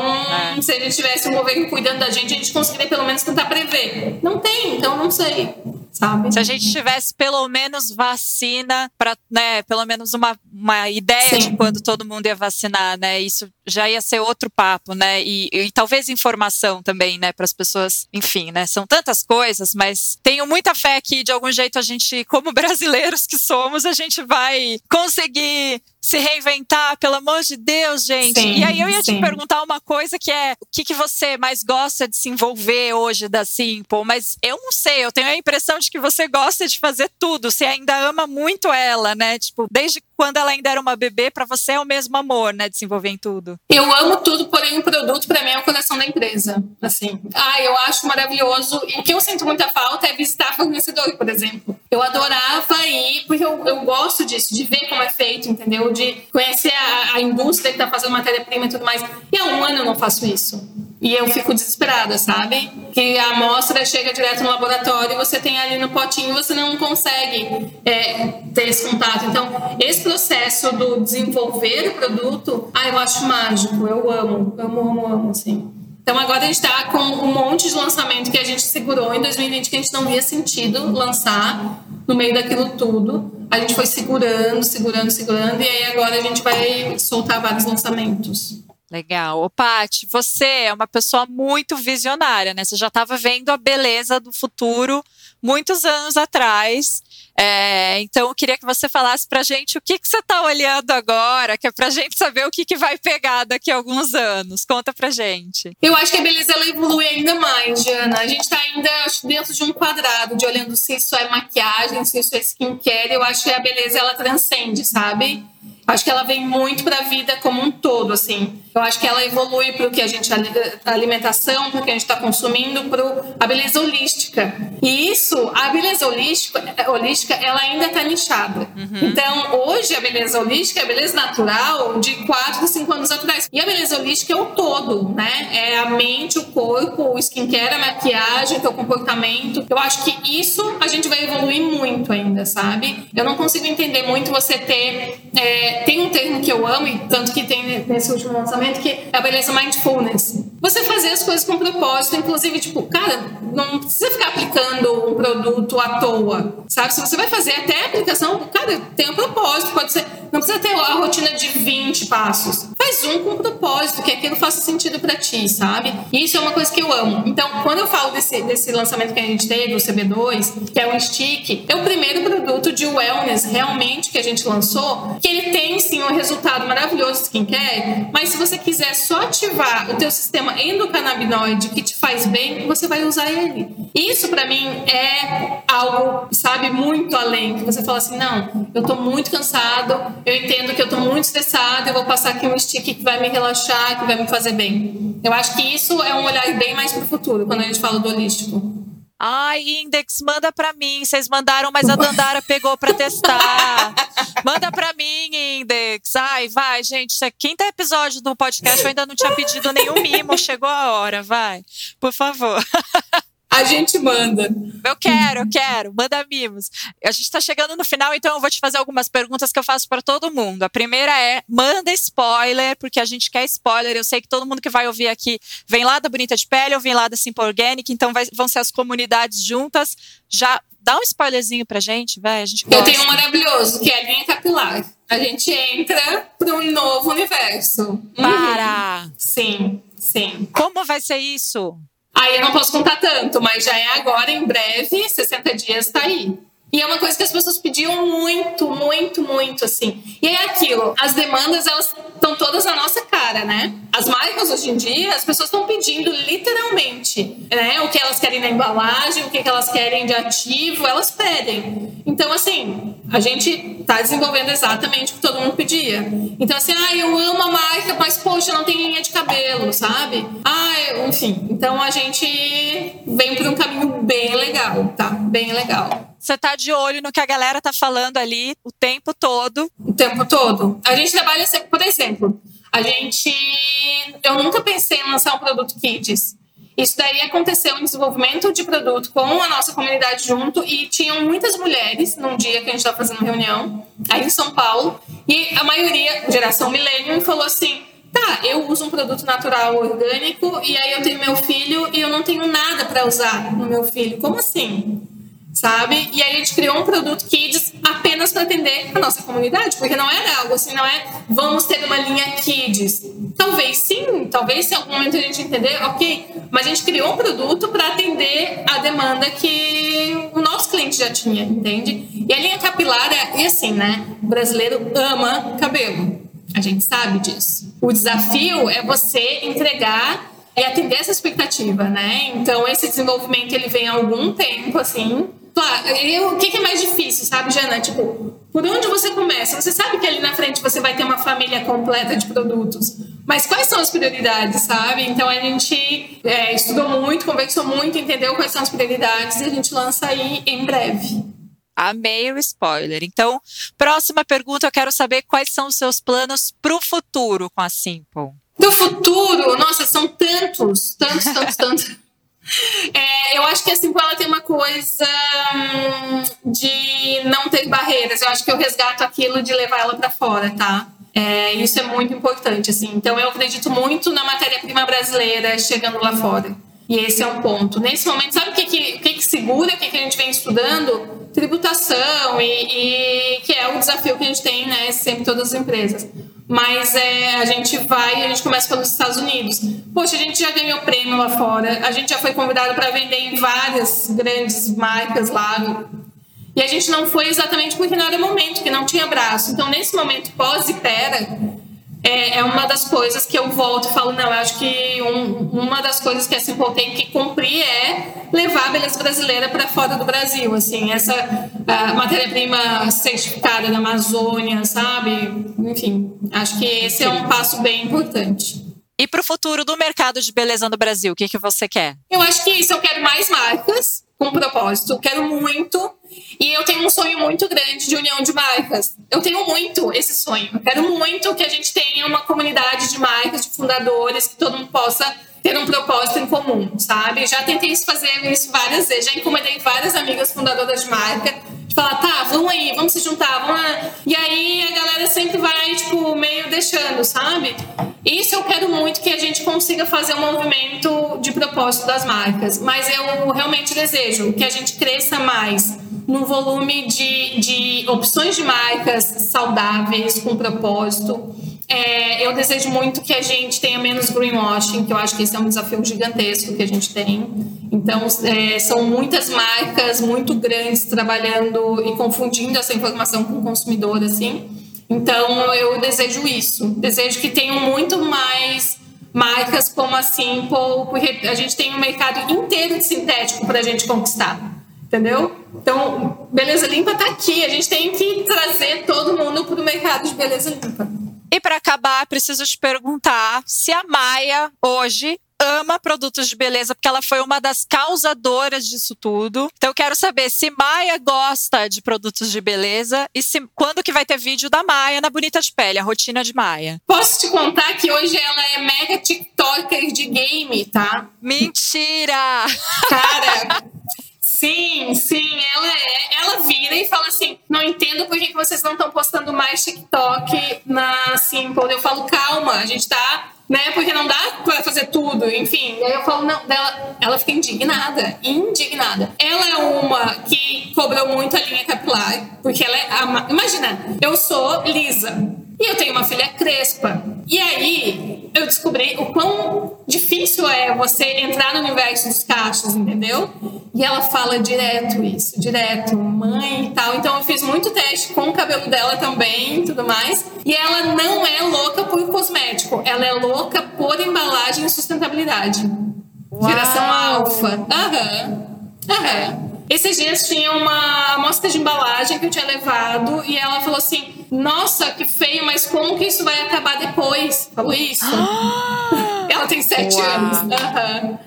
é. se a gente tivesse um governo cuidando da gente, a gente conseguiria pelo menos tentar prever. Não tem, então não sei sabe? Se a gente tivesse pelo menos vacina para, né, pelo menos uma, uma ideia Sim. de quando todo mundo ia vacinar, né? Isso já ia ser outro papo, né? E, e talvez informação também, né, para as pessoas, enfim, né? São tantas coisas, mas tenho muita fé que de algum jeito a gente, como brasileiros que somos, a gente vai conseguir se reinventar, pelo amor de Deus, gente. Sim, e aí eu ia sim. te perguntar uma coisa que é o que, que você mais gosta de se envolver hoje da Simple, mas eu não sei, eu tenho a impressão de que você gosta de fazer tudo, você ainda ama muito ela, né? Tipo, desde quando ela ainda era uma bebê, para você é o mesmo amor, né? Desenvolver em tudo. Eu amo tudo, porém o produto para mim é o coração da empresa. Assim, ah, eu acho maravilhoso. E o que eu sinto muita falta é visitar fornecedor, por exemplo. Eu adorava ir, porque eu, eu gosto disso, de ver como é feito, entendeu? De conhecer a, a indústria que está fazendo matéria-prima e tudo mais. E há um ano eu não faço isso. E eu fico desesperada, sabe? Que a amostra chega direto no laboratório e você tem ali no potinho você não consegue é, ter esse contato. Então, esse processo do desenvolver o produto, ah, eu acho mágico, eu amo, amo, amo, amo, assim. Então agora a gente está com um monte de lançamento que a gente segurou em 2020 que a gente não via sentido lançar no meio daquilo tudo. A gente foi segurando, segurando, segurando e aí agora a gente vai soltar vários lançamentos. Legal. Ô, Paty, você é uma pessoa muito visionária, né? Você já estava vendo a beleza do futuro muitos anos atrás. É, então, eu queria que você falasse para gente o que, que você está olhando agora, que é para gente saber o que, que vai pegar daqui a alguns anos. Conta para gente. Eu acho que a beleza ela evolui ainda mais, Jana. A gente está ainda dentro de um quadrado, de olhando se isso é maquiagem, se isso é skincare. Eu acho que a beleza ela transcende, sabe? Acho que ela vem muito para a vida como um todo, assim. Eu acho que ela evolui para o que a gente a alimentação, para o que a gente está consumindo, para a beleza holística. E isso, a beleza holística, holística ela ainda está nichada. Uhum. Então, hoje a beleza holística é a beleza natural de 4, 5 anos atrás. E a beleza holística é o todo, né? É a mente, o corpo, o skincare, a maquiagem, o comportamento. Eu acho que isso a gente vai evoluir muito ainda, sabe? Eu não consigo entender muito você ter é, tem um termo que eu amo, e tanto que tem nesse último lançamento, que é a beleza mindfulness. Você fazer as coisas com propósito, inclusive, tipo, cara, não precisa ficar aplicando um produto à toa, sabe? Se você vai fazer até a aplicação, cara, tem um propósito, pode ser, não precisa ter a rotina de 20 passos. Um com propósito, que aquilo faça sentido para ti, sabe? E isso é uma coisa que eu amo. Então, quando eu falo desse, desse lançamento que a gente teve, o CB2, que é o Stick, é o primeiro produto de wellness realmente que a gente lançou, que ele tem sim um resultado maravilhoso de skincare, mas se você quiser só ativar o teu sistema endocannabinoide que te faz bem, você vai usar ele. Isso para mim é algo, sabe, muito além, que você fala assim, não, eu tô muito cansado, eu entendo que eu tô muito estressado, eu vou passar aqui um stick que vai me relaxar, que vai me fazer bem. Eu acho que isso é um olhar bem mais pro futuro, quando a gente fala do holístico. Ai, Index, manda pra mim. Vocês mandaram, mas a Dandara pegou pra testar. Manda pra mim, Index. Ai, vai, gente. Isso é quinto episódio do podcast. Eu ainda não tinha pedido nenhum mimo. Chegou a hora, vai. Por favor. A gente manda. Eu quero, eu quero. Manda mimos. A gente está chegando no final, então eu vou te fazer algumas perguntas que eu faço para todo mundo. A primeira é: manda spoiler, porque a gente quer spoiler. Eu sei que todo mundo que vai ouvir aqui vem lá da Bonita de Pele ou vem lá da Simple Organic, então vai, vão ser as comunidades juntas. Já dá um spoilerzinho pra gente, vai. A gente Eu tenho um maravilhoso, que é a linha capilar. A gente entra para um novo universo. Para! Uhum. Sim, sim. Como vai ser isso? Aí eu não posso contar tanto, mas já é agora, em breve, 60 dias tá aí. E é uma coisa que as pessoas pediam muito, muito, muito, assim. E é aquilo, as demandas, elas estão todas na nossa cara, né? As marcas, hoje em dia, as pessoas estão pedindo literalmente, né? O que elas querem na embalagem, o que elas querem de ativo, elas pedem. Então, assim, a gente está desenvolvendo exatamente o que todo mundo pedia. Então, assim, ah, eu amo a marca, mas, poxa, não tem linha de cabelo, sabe? Ah, enfim. Então, a gente vem por um caminho bem legal, tá? Bem legal você tá de olho no que a galera tá falando ali o tempo todo. O tempo todo. A gente trabalha sempre, por exemplo, a gente. Eu nunca pensei em lançar um produto Kids. Isso daí aconteceu em desenvolvimento de produto com a nossa comunidade junto e tinham muitas mulheres num dia que a gente estava fazendo reunião aí em São Paulo e a maioria, geração milênio, falou assim: tá, eu uso um produto natural orgânico e aí eu tenho meu filho e eu não tenho nada para usar no meu filho. Como assim? Sabe? E aí a gente criou um produto Kids apenas para atender a nossa comunidade, porque não era algo assim, não é vamos ter uma linha Kids. Talvez sim, talvez se algum momento a gente entender, ok, mas a gente criou um produto para atender a demanda que o nosso cliente já tinha, entende? E a linha capilar é, e assim, né? O brasileiro ama cabelo. A gente sabe disso. O desafio é você entregar e atender essa expectativa, né? Então esse desenvolvimento ele vem há algum tempo, assim, o que, que é mais difícil, sabe, Jana? Tipo, por onde você começa? Você sabe que ali na frente você vai ter uma família completa de produtos, mas quais são as prioridades, sabe? Então a gente é, estudou muito, conversou muito, entendeu quais são as prioridades e a gente lança aí em breve. Amei o spoiler. Então, próxima pergunta, eu quero saber quais são os seus planos para o futuro com a Simple. Do futuro, nossa, são tantos, tantos, tantos, tantos. É, eu acho que a Simple ela tem uma coisa hum, de não ter barreiras. Eu acho que eu resgato aquilo de levar ela para fora, tá? É, isso é muito importante, assim. Então, eu acredito muito na matéria-prima brasileira chegando lá fora. E esse é um ponto. Nesse momento, sabe o que, que, que, que segura, o que, que a gente vem estudando? Tributação, e, e que é o desafio que a gente tem, né, sempre todas as empresas. Mas é, a gente vai, a gente começa pelos Estados Unidos. Poxa, a gente já ganhou prêmio lá fora, a gente já foi convidado para vender em várias grandes marcas lá. E a gente não foi exatamente porque não era momento, que não tinha braço. Então, nesse momento pós-Ipera, é, é, uma das coisas que eu volto e falo, não, eu acho que um, uma das coisas que a Simple tem que cumprir é levar a beleza brasileira para fora do Brasil, assim, essa matéria-prima certificada na Amazônia, sabe? Enfim, acho que esse é um passo bem importante. E para o futuro do mercado de beleza no Brasil, o que, que você quer? Eu acho que isso, eu quero mais marcas com propósito, quero muito. E eu tenho um sonho muito grande de união de marcas. Eu tenho muito esse sonho. Quero muito que a gente tenha uma comunidade de marcas, de fundadores, que todo mundo possa ter um propósito em comum, sabe? Já tentei fazer isso várias vezes, já encomendei várias amigas fundadoras de marca falar, tá, vamos aí, vamos se juntar, vamos lá. E aí a galera sempre vai, tipo, meio deixando, sabe? Isso eu quero muito que a gente consiga fazer um movimento de propósito das marcas. Mas eu realmente desejo que a gente cresça mais no volume de, de opções de marcas saudáveis, com propósito. É, eu desejo muito que a gente tenha menos greenwashing, que eu acho que esse é um desafio gigantesco que a gente tem. Então, é, são muitas marcas muito grandes trabalhando e confundindo essa informação com o consumidor, assim. Então, eu desejo isso. Desejo que tenham muito mais marcas como a Simple, porque a gente tem um mercado inteiro de sintético para a gente conquistar. Entendeu? Então, beleza limpa está aqui. A gente tem que trazer todo mundo para o mercado de beleza limpa. E para acabar, preciso te perguntar se a Maia hoje ama produtos de beleza, porque ela foi uma das causadoras disso tudo. Então eu quero saber se Maia gosta de produtos de beleza e se quando que vai ter vídeo da Maia na Bonita de Pele, a rotina de Maia. Posso te contar que hoje ela é mega TikToker de game, tá? Mentira! Cara, Sim, sim, ela é. Ela vira e fala assim: não entendo por que vocês não estão postando mais TikTok na Simple. Eu falo, calma, a gente tá. Né? Porque não dá para fazer tudo, enfim. E aí eu falo, não, dela, ela fica indignada, indignada. Ela é uma que cobrou muito a linha capilar, porque ela é. A, imagina, eu sou lisa e eu tenho uma filha crespa. E aí eu descobri o quão difícil é você entrar no universo dos cachos, entendeu? E ela fala direto isso, direto, mãe e tal. Então eu fiz muito teste com o cabelo dela também e tudo mais. E ela não é louca por cosmético, ela é louca por embalagem e sustentabilidade. Uau. Geração alfa. Aham. Aham. Esses dias tinha uma amostra de embalagem que eu tinha levado e ela falou assim: Nossa, que feio, mas como que isso vai acabar depois? Falou isso. ela tem sete Uau. anos. Uhum.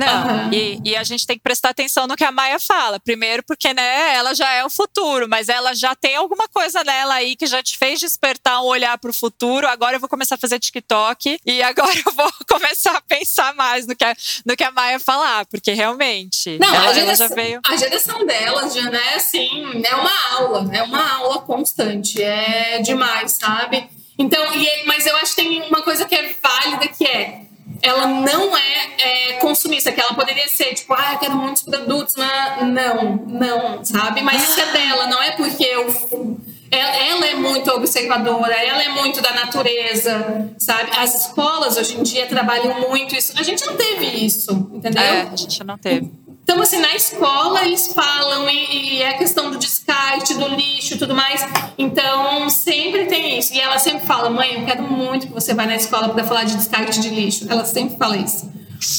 Não, uhum. e, e, a gente tem que prestar atenção no que a Maia fala. Primeiro, porque né, ela já é o futuro, mas ela já tem alguma coisa nela aí que já te fez despertar um olhar para o futuro. Agora eu vou começar a fazer TikTok e agora eu vou começar a pensar mais no que a, no que a Maia falar, porque realmente. Não, ela, a, geração, ela já veio... a geração dela já, né, assim, é uma aula, é uma aula constante. É demais, sabe? Então, e, mas eu acho que tem uma coisa que é válida que é ela não é, é, consumista, que ela poderia ser, tipo, ah, eu quero muitos produtos, mas não, não, sabe? Mas isso é dela, não é porque eu. Ela, ela é muito observadora, ela é muito da natureza, sabe? As escolas hoje em dia trabalham muito isso. A gente não teve isso, entendeu? É, a gente não teve. Então, assim, na escola eles falam e, e é a questão do descarte, do lixo e tudo mais. Então, sempre tem isso. E ela sempre fala, mãe, eu quero muito que você vá na escola para falar de descarte de lixo. Ela sempre fala isso.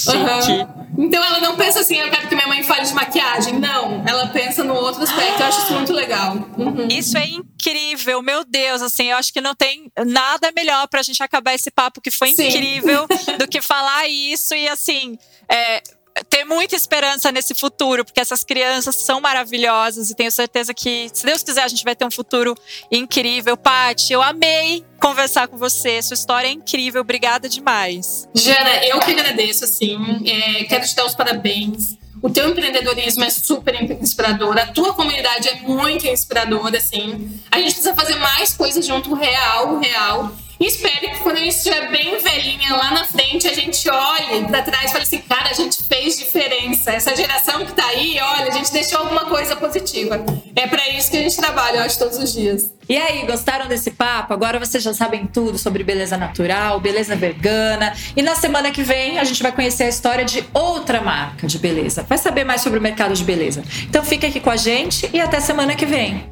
Uhum. Então ela não pensa assim, eu quero que minha mãe fale de maquiagem. Não, ela pensa no outro aspecto. Eu acho isso muito legal. Uhum. Isso é incrível, meu Deus. Assim, eu acho que não tem nada melhor pra gente acabar esse papo que foi Sim. incrível do que falar isso e assim. É, ter muita esperança nesse futuro, porque essas crianças são maravilhosas e tenho certeza que, se Deus quiser, a gente vai ter um futuro incrível. Paty, eu amei conversar com você. Sua história é incrível. Obrigada demais. Jana, eu que agradeço, assim. É, quero te dar os parabéns. O teu empreendedorismo é super inspirador. A tua comunidade é muito inspiradora, assim. A gente precisa fazer mais coisas junto, real, real. E espero que quando a gente estiver bem velhinha lá na frente, a gente olhe para trás e fale assim, cara, a gente fez diferença. Essa geração que tá aí, olha, a gente deixou alguma coisa positiva. É para isso que a gente trabalha, eu acho, todos os dias. E aí, gostaram desse papo? Agora vocês já sabem tudo sobre beleza natural, beleza vegana. E na semana que vem a gente vai conhecer a história de outra marca de beleza. Vai saber mais sobre o mercado de beleza. Então fica aqui com a gente e até semana que vem.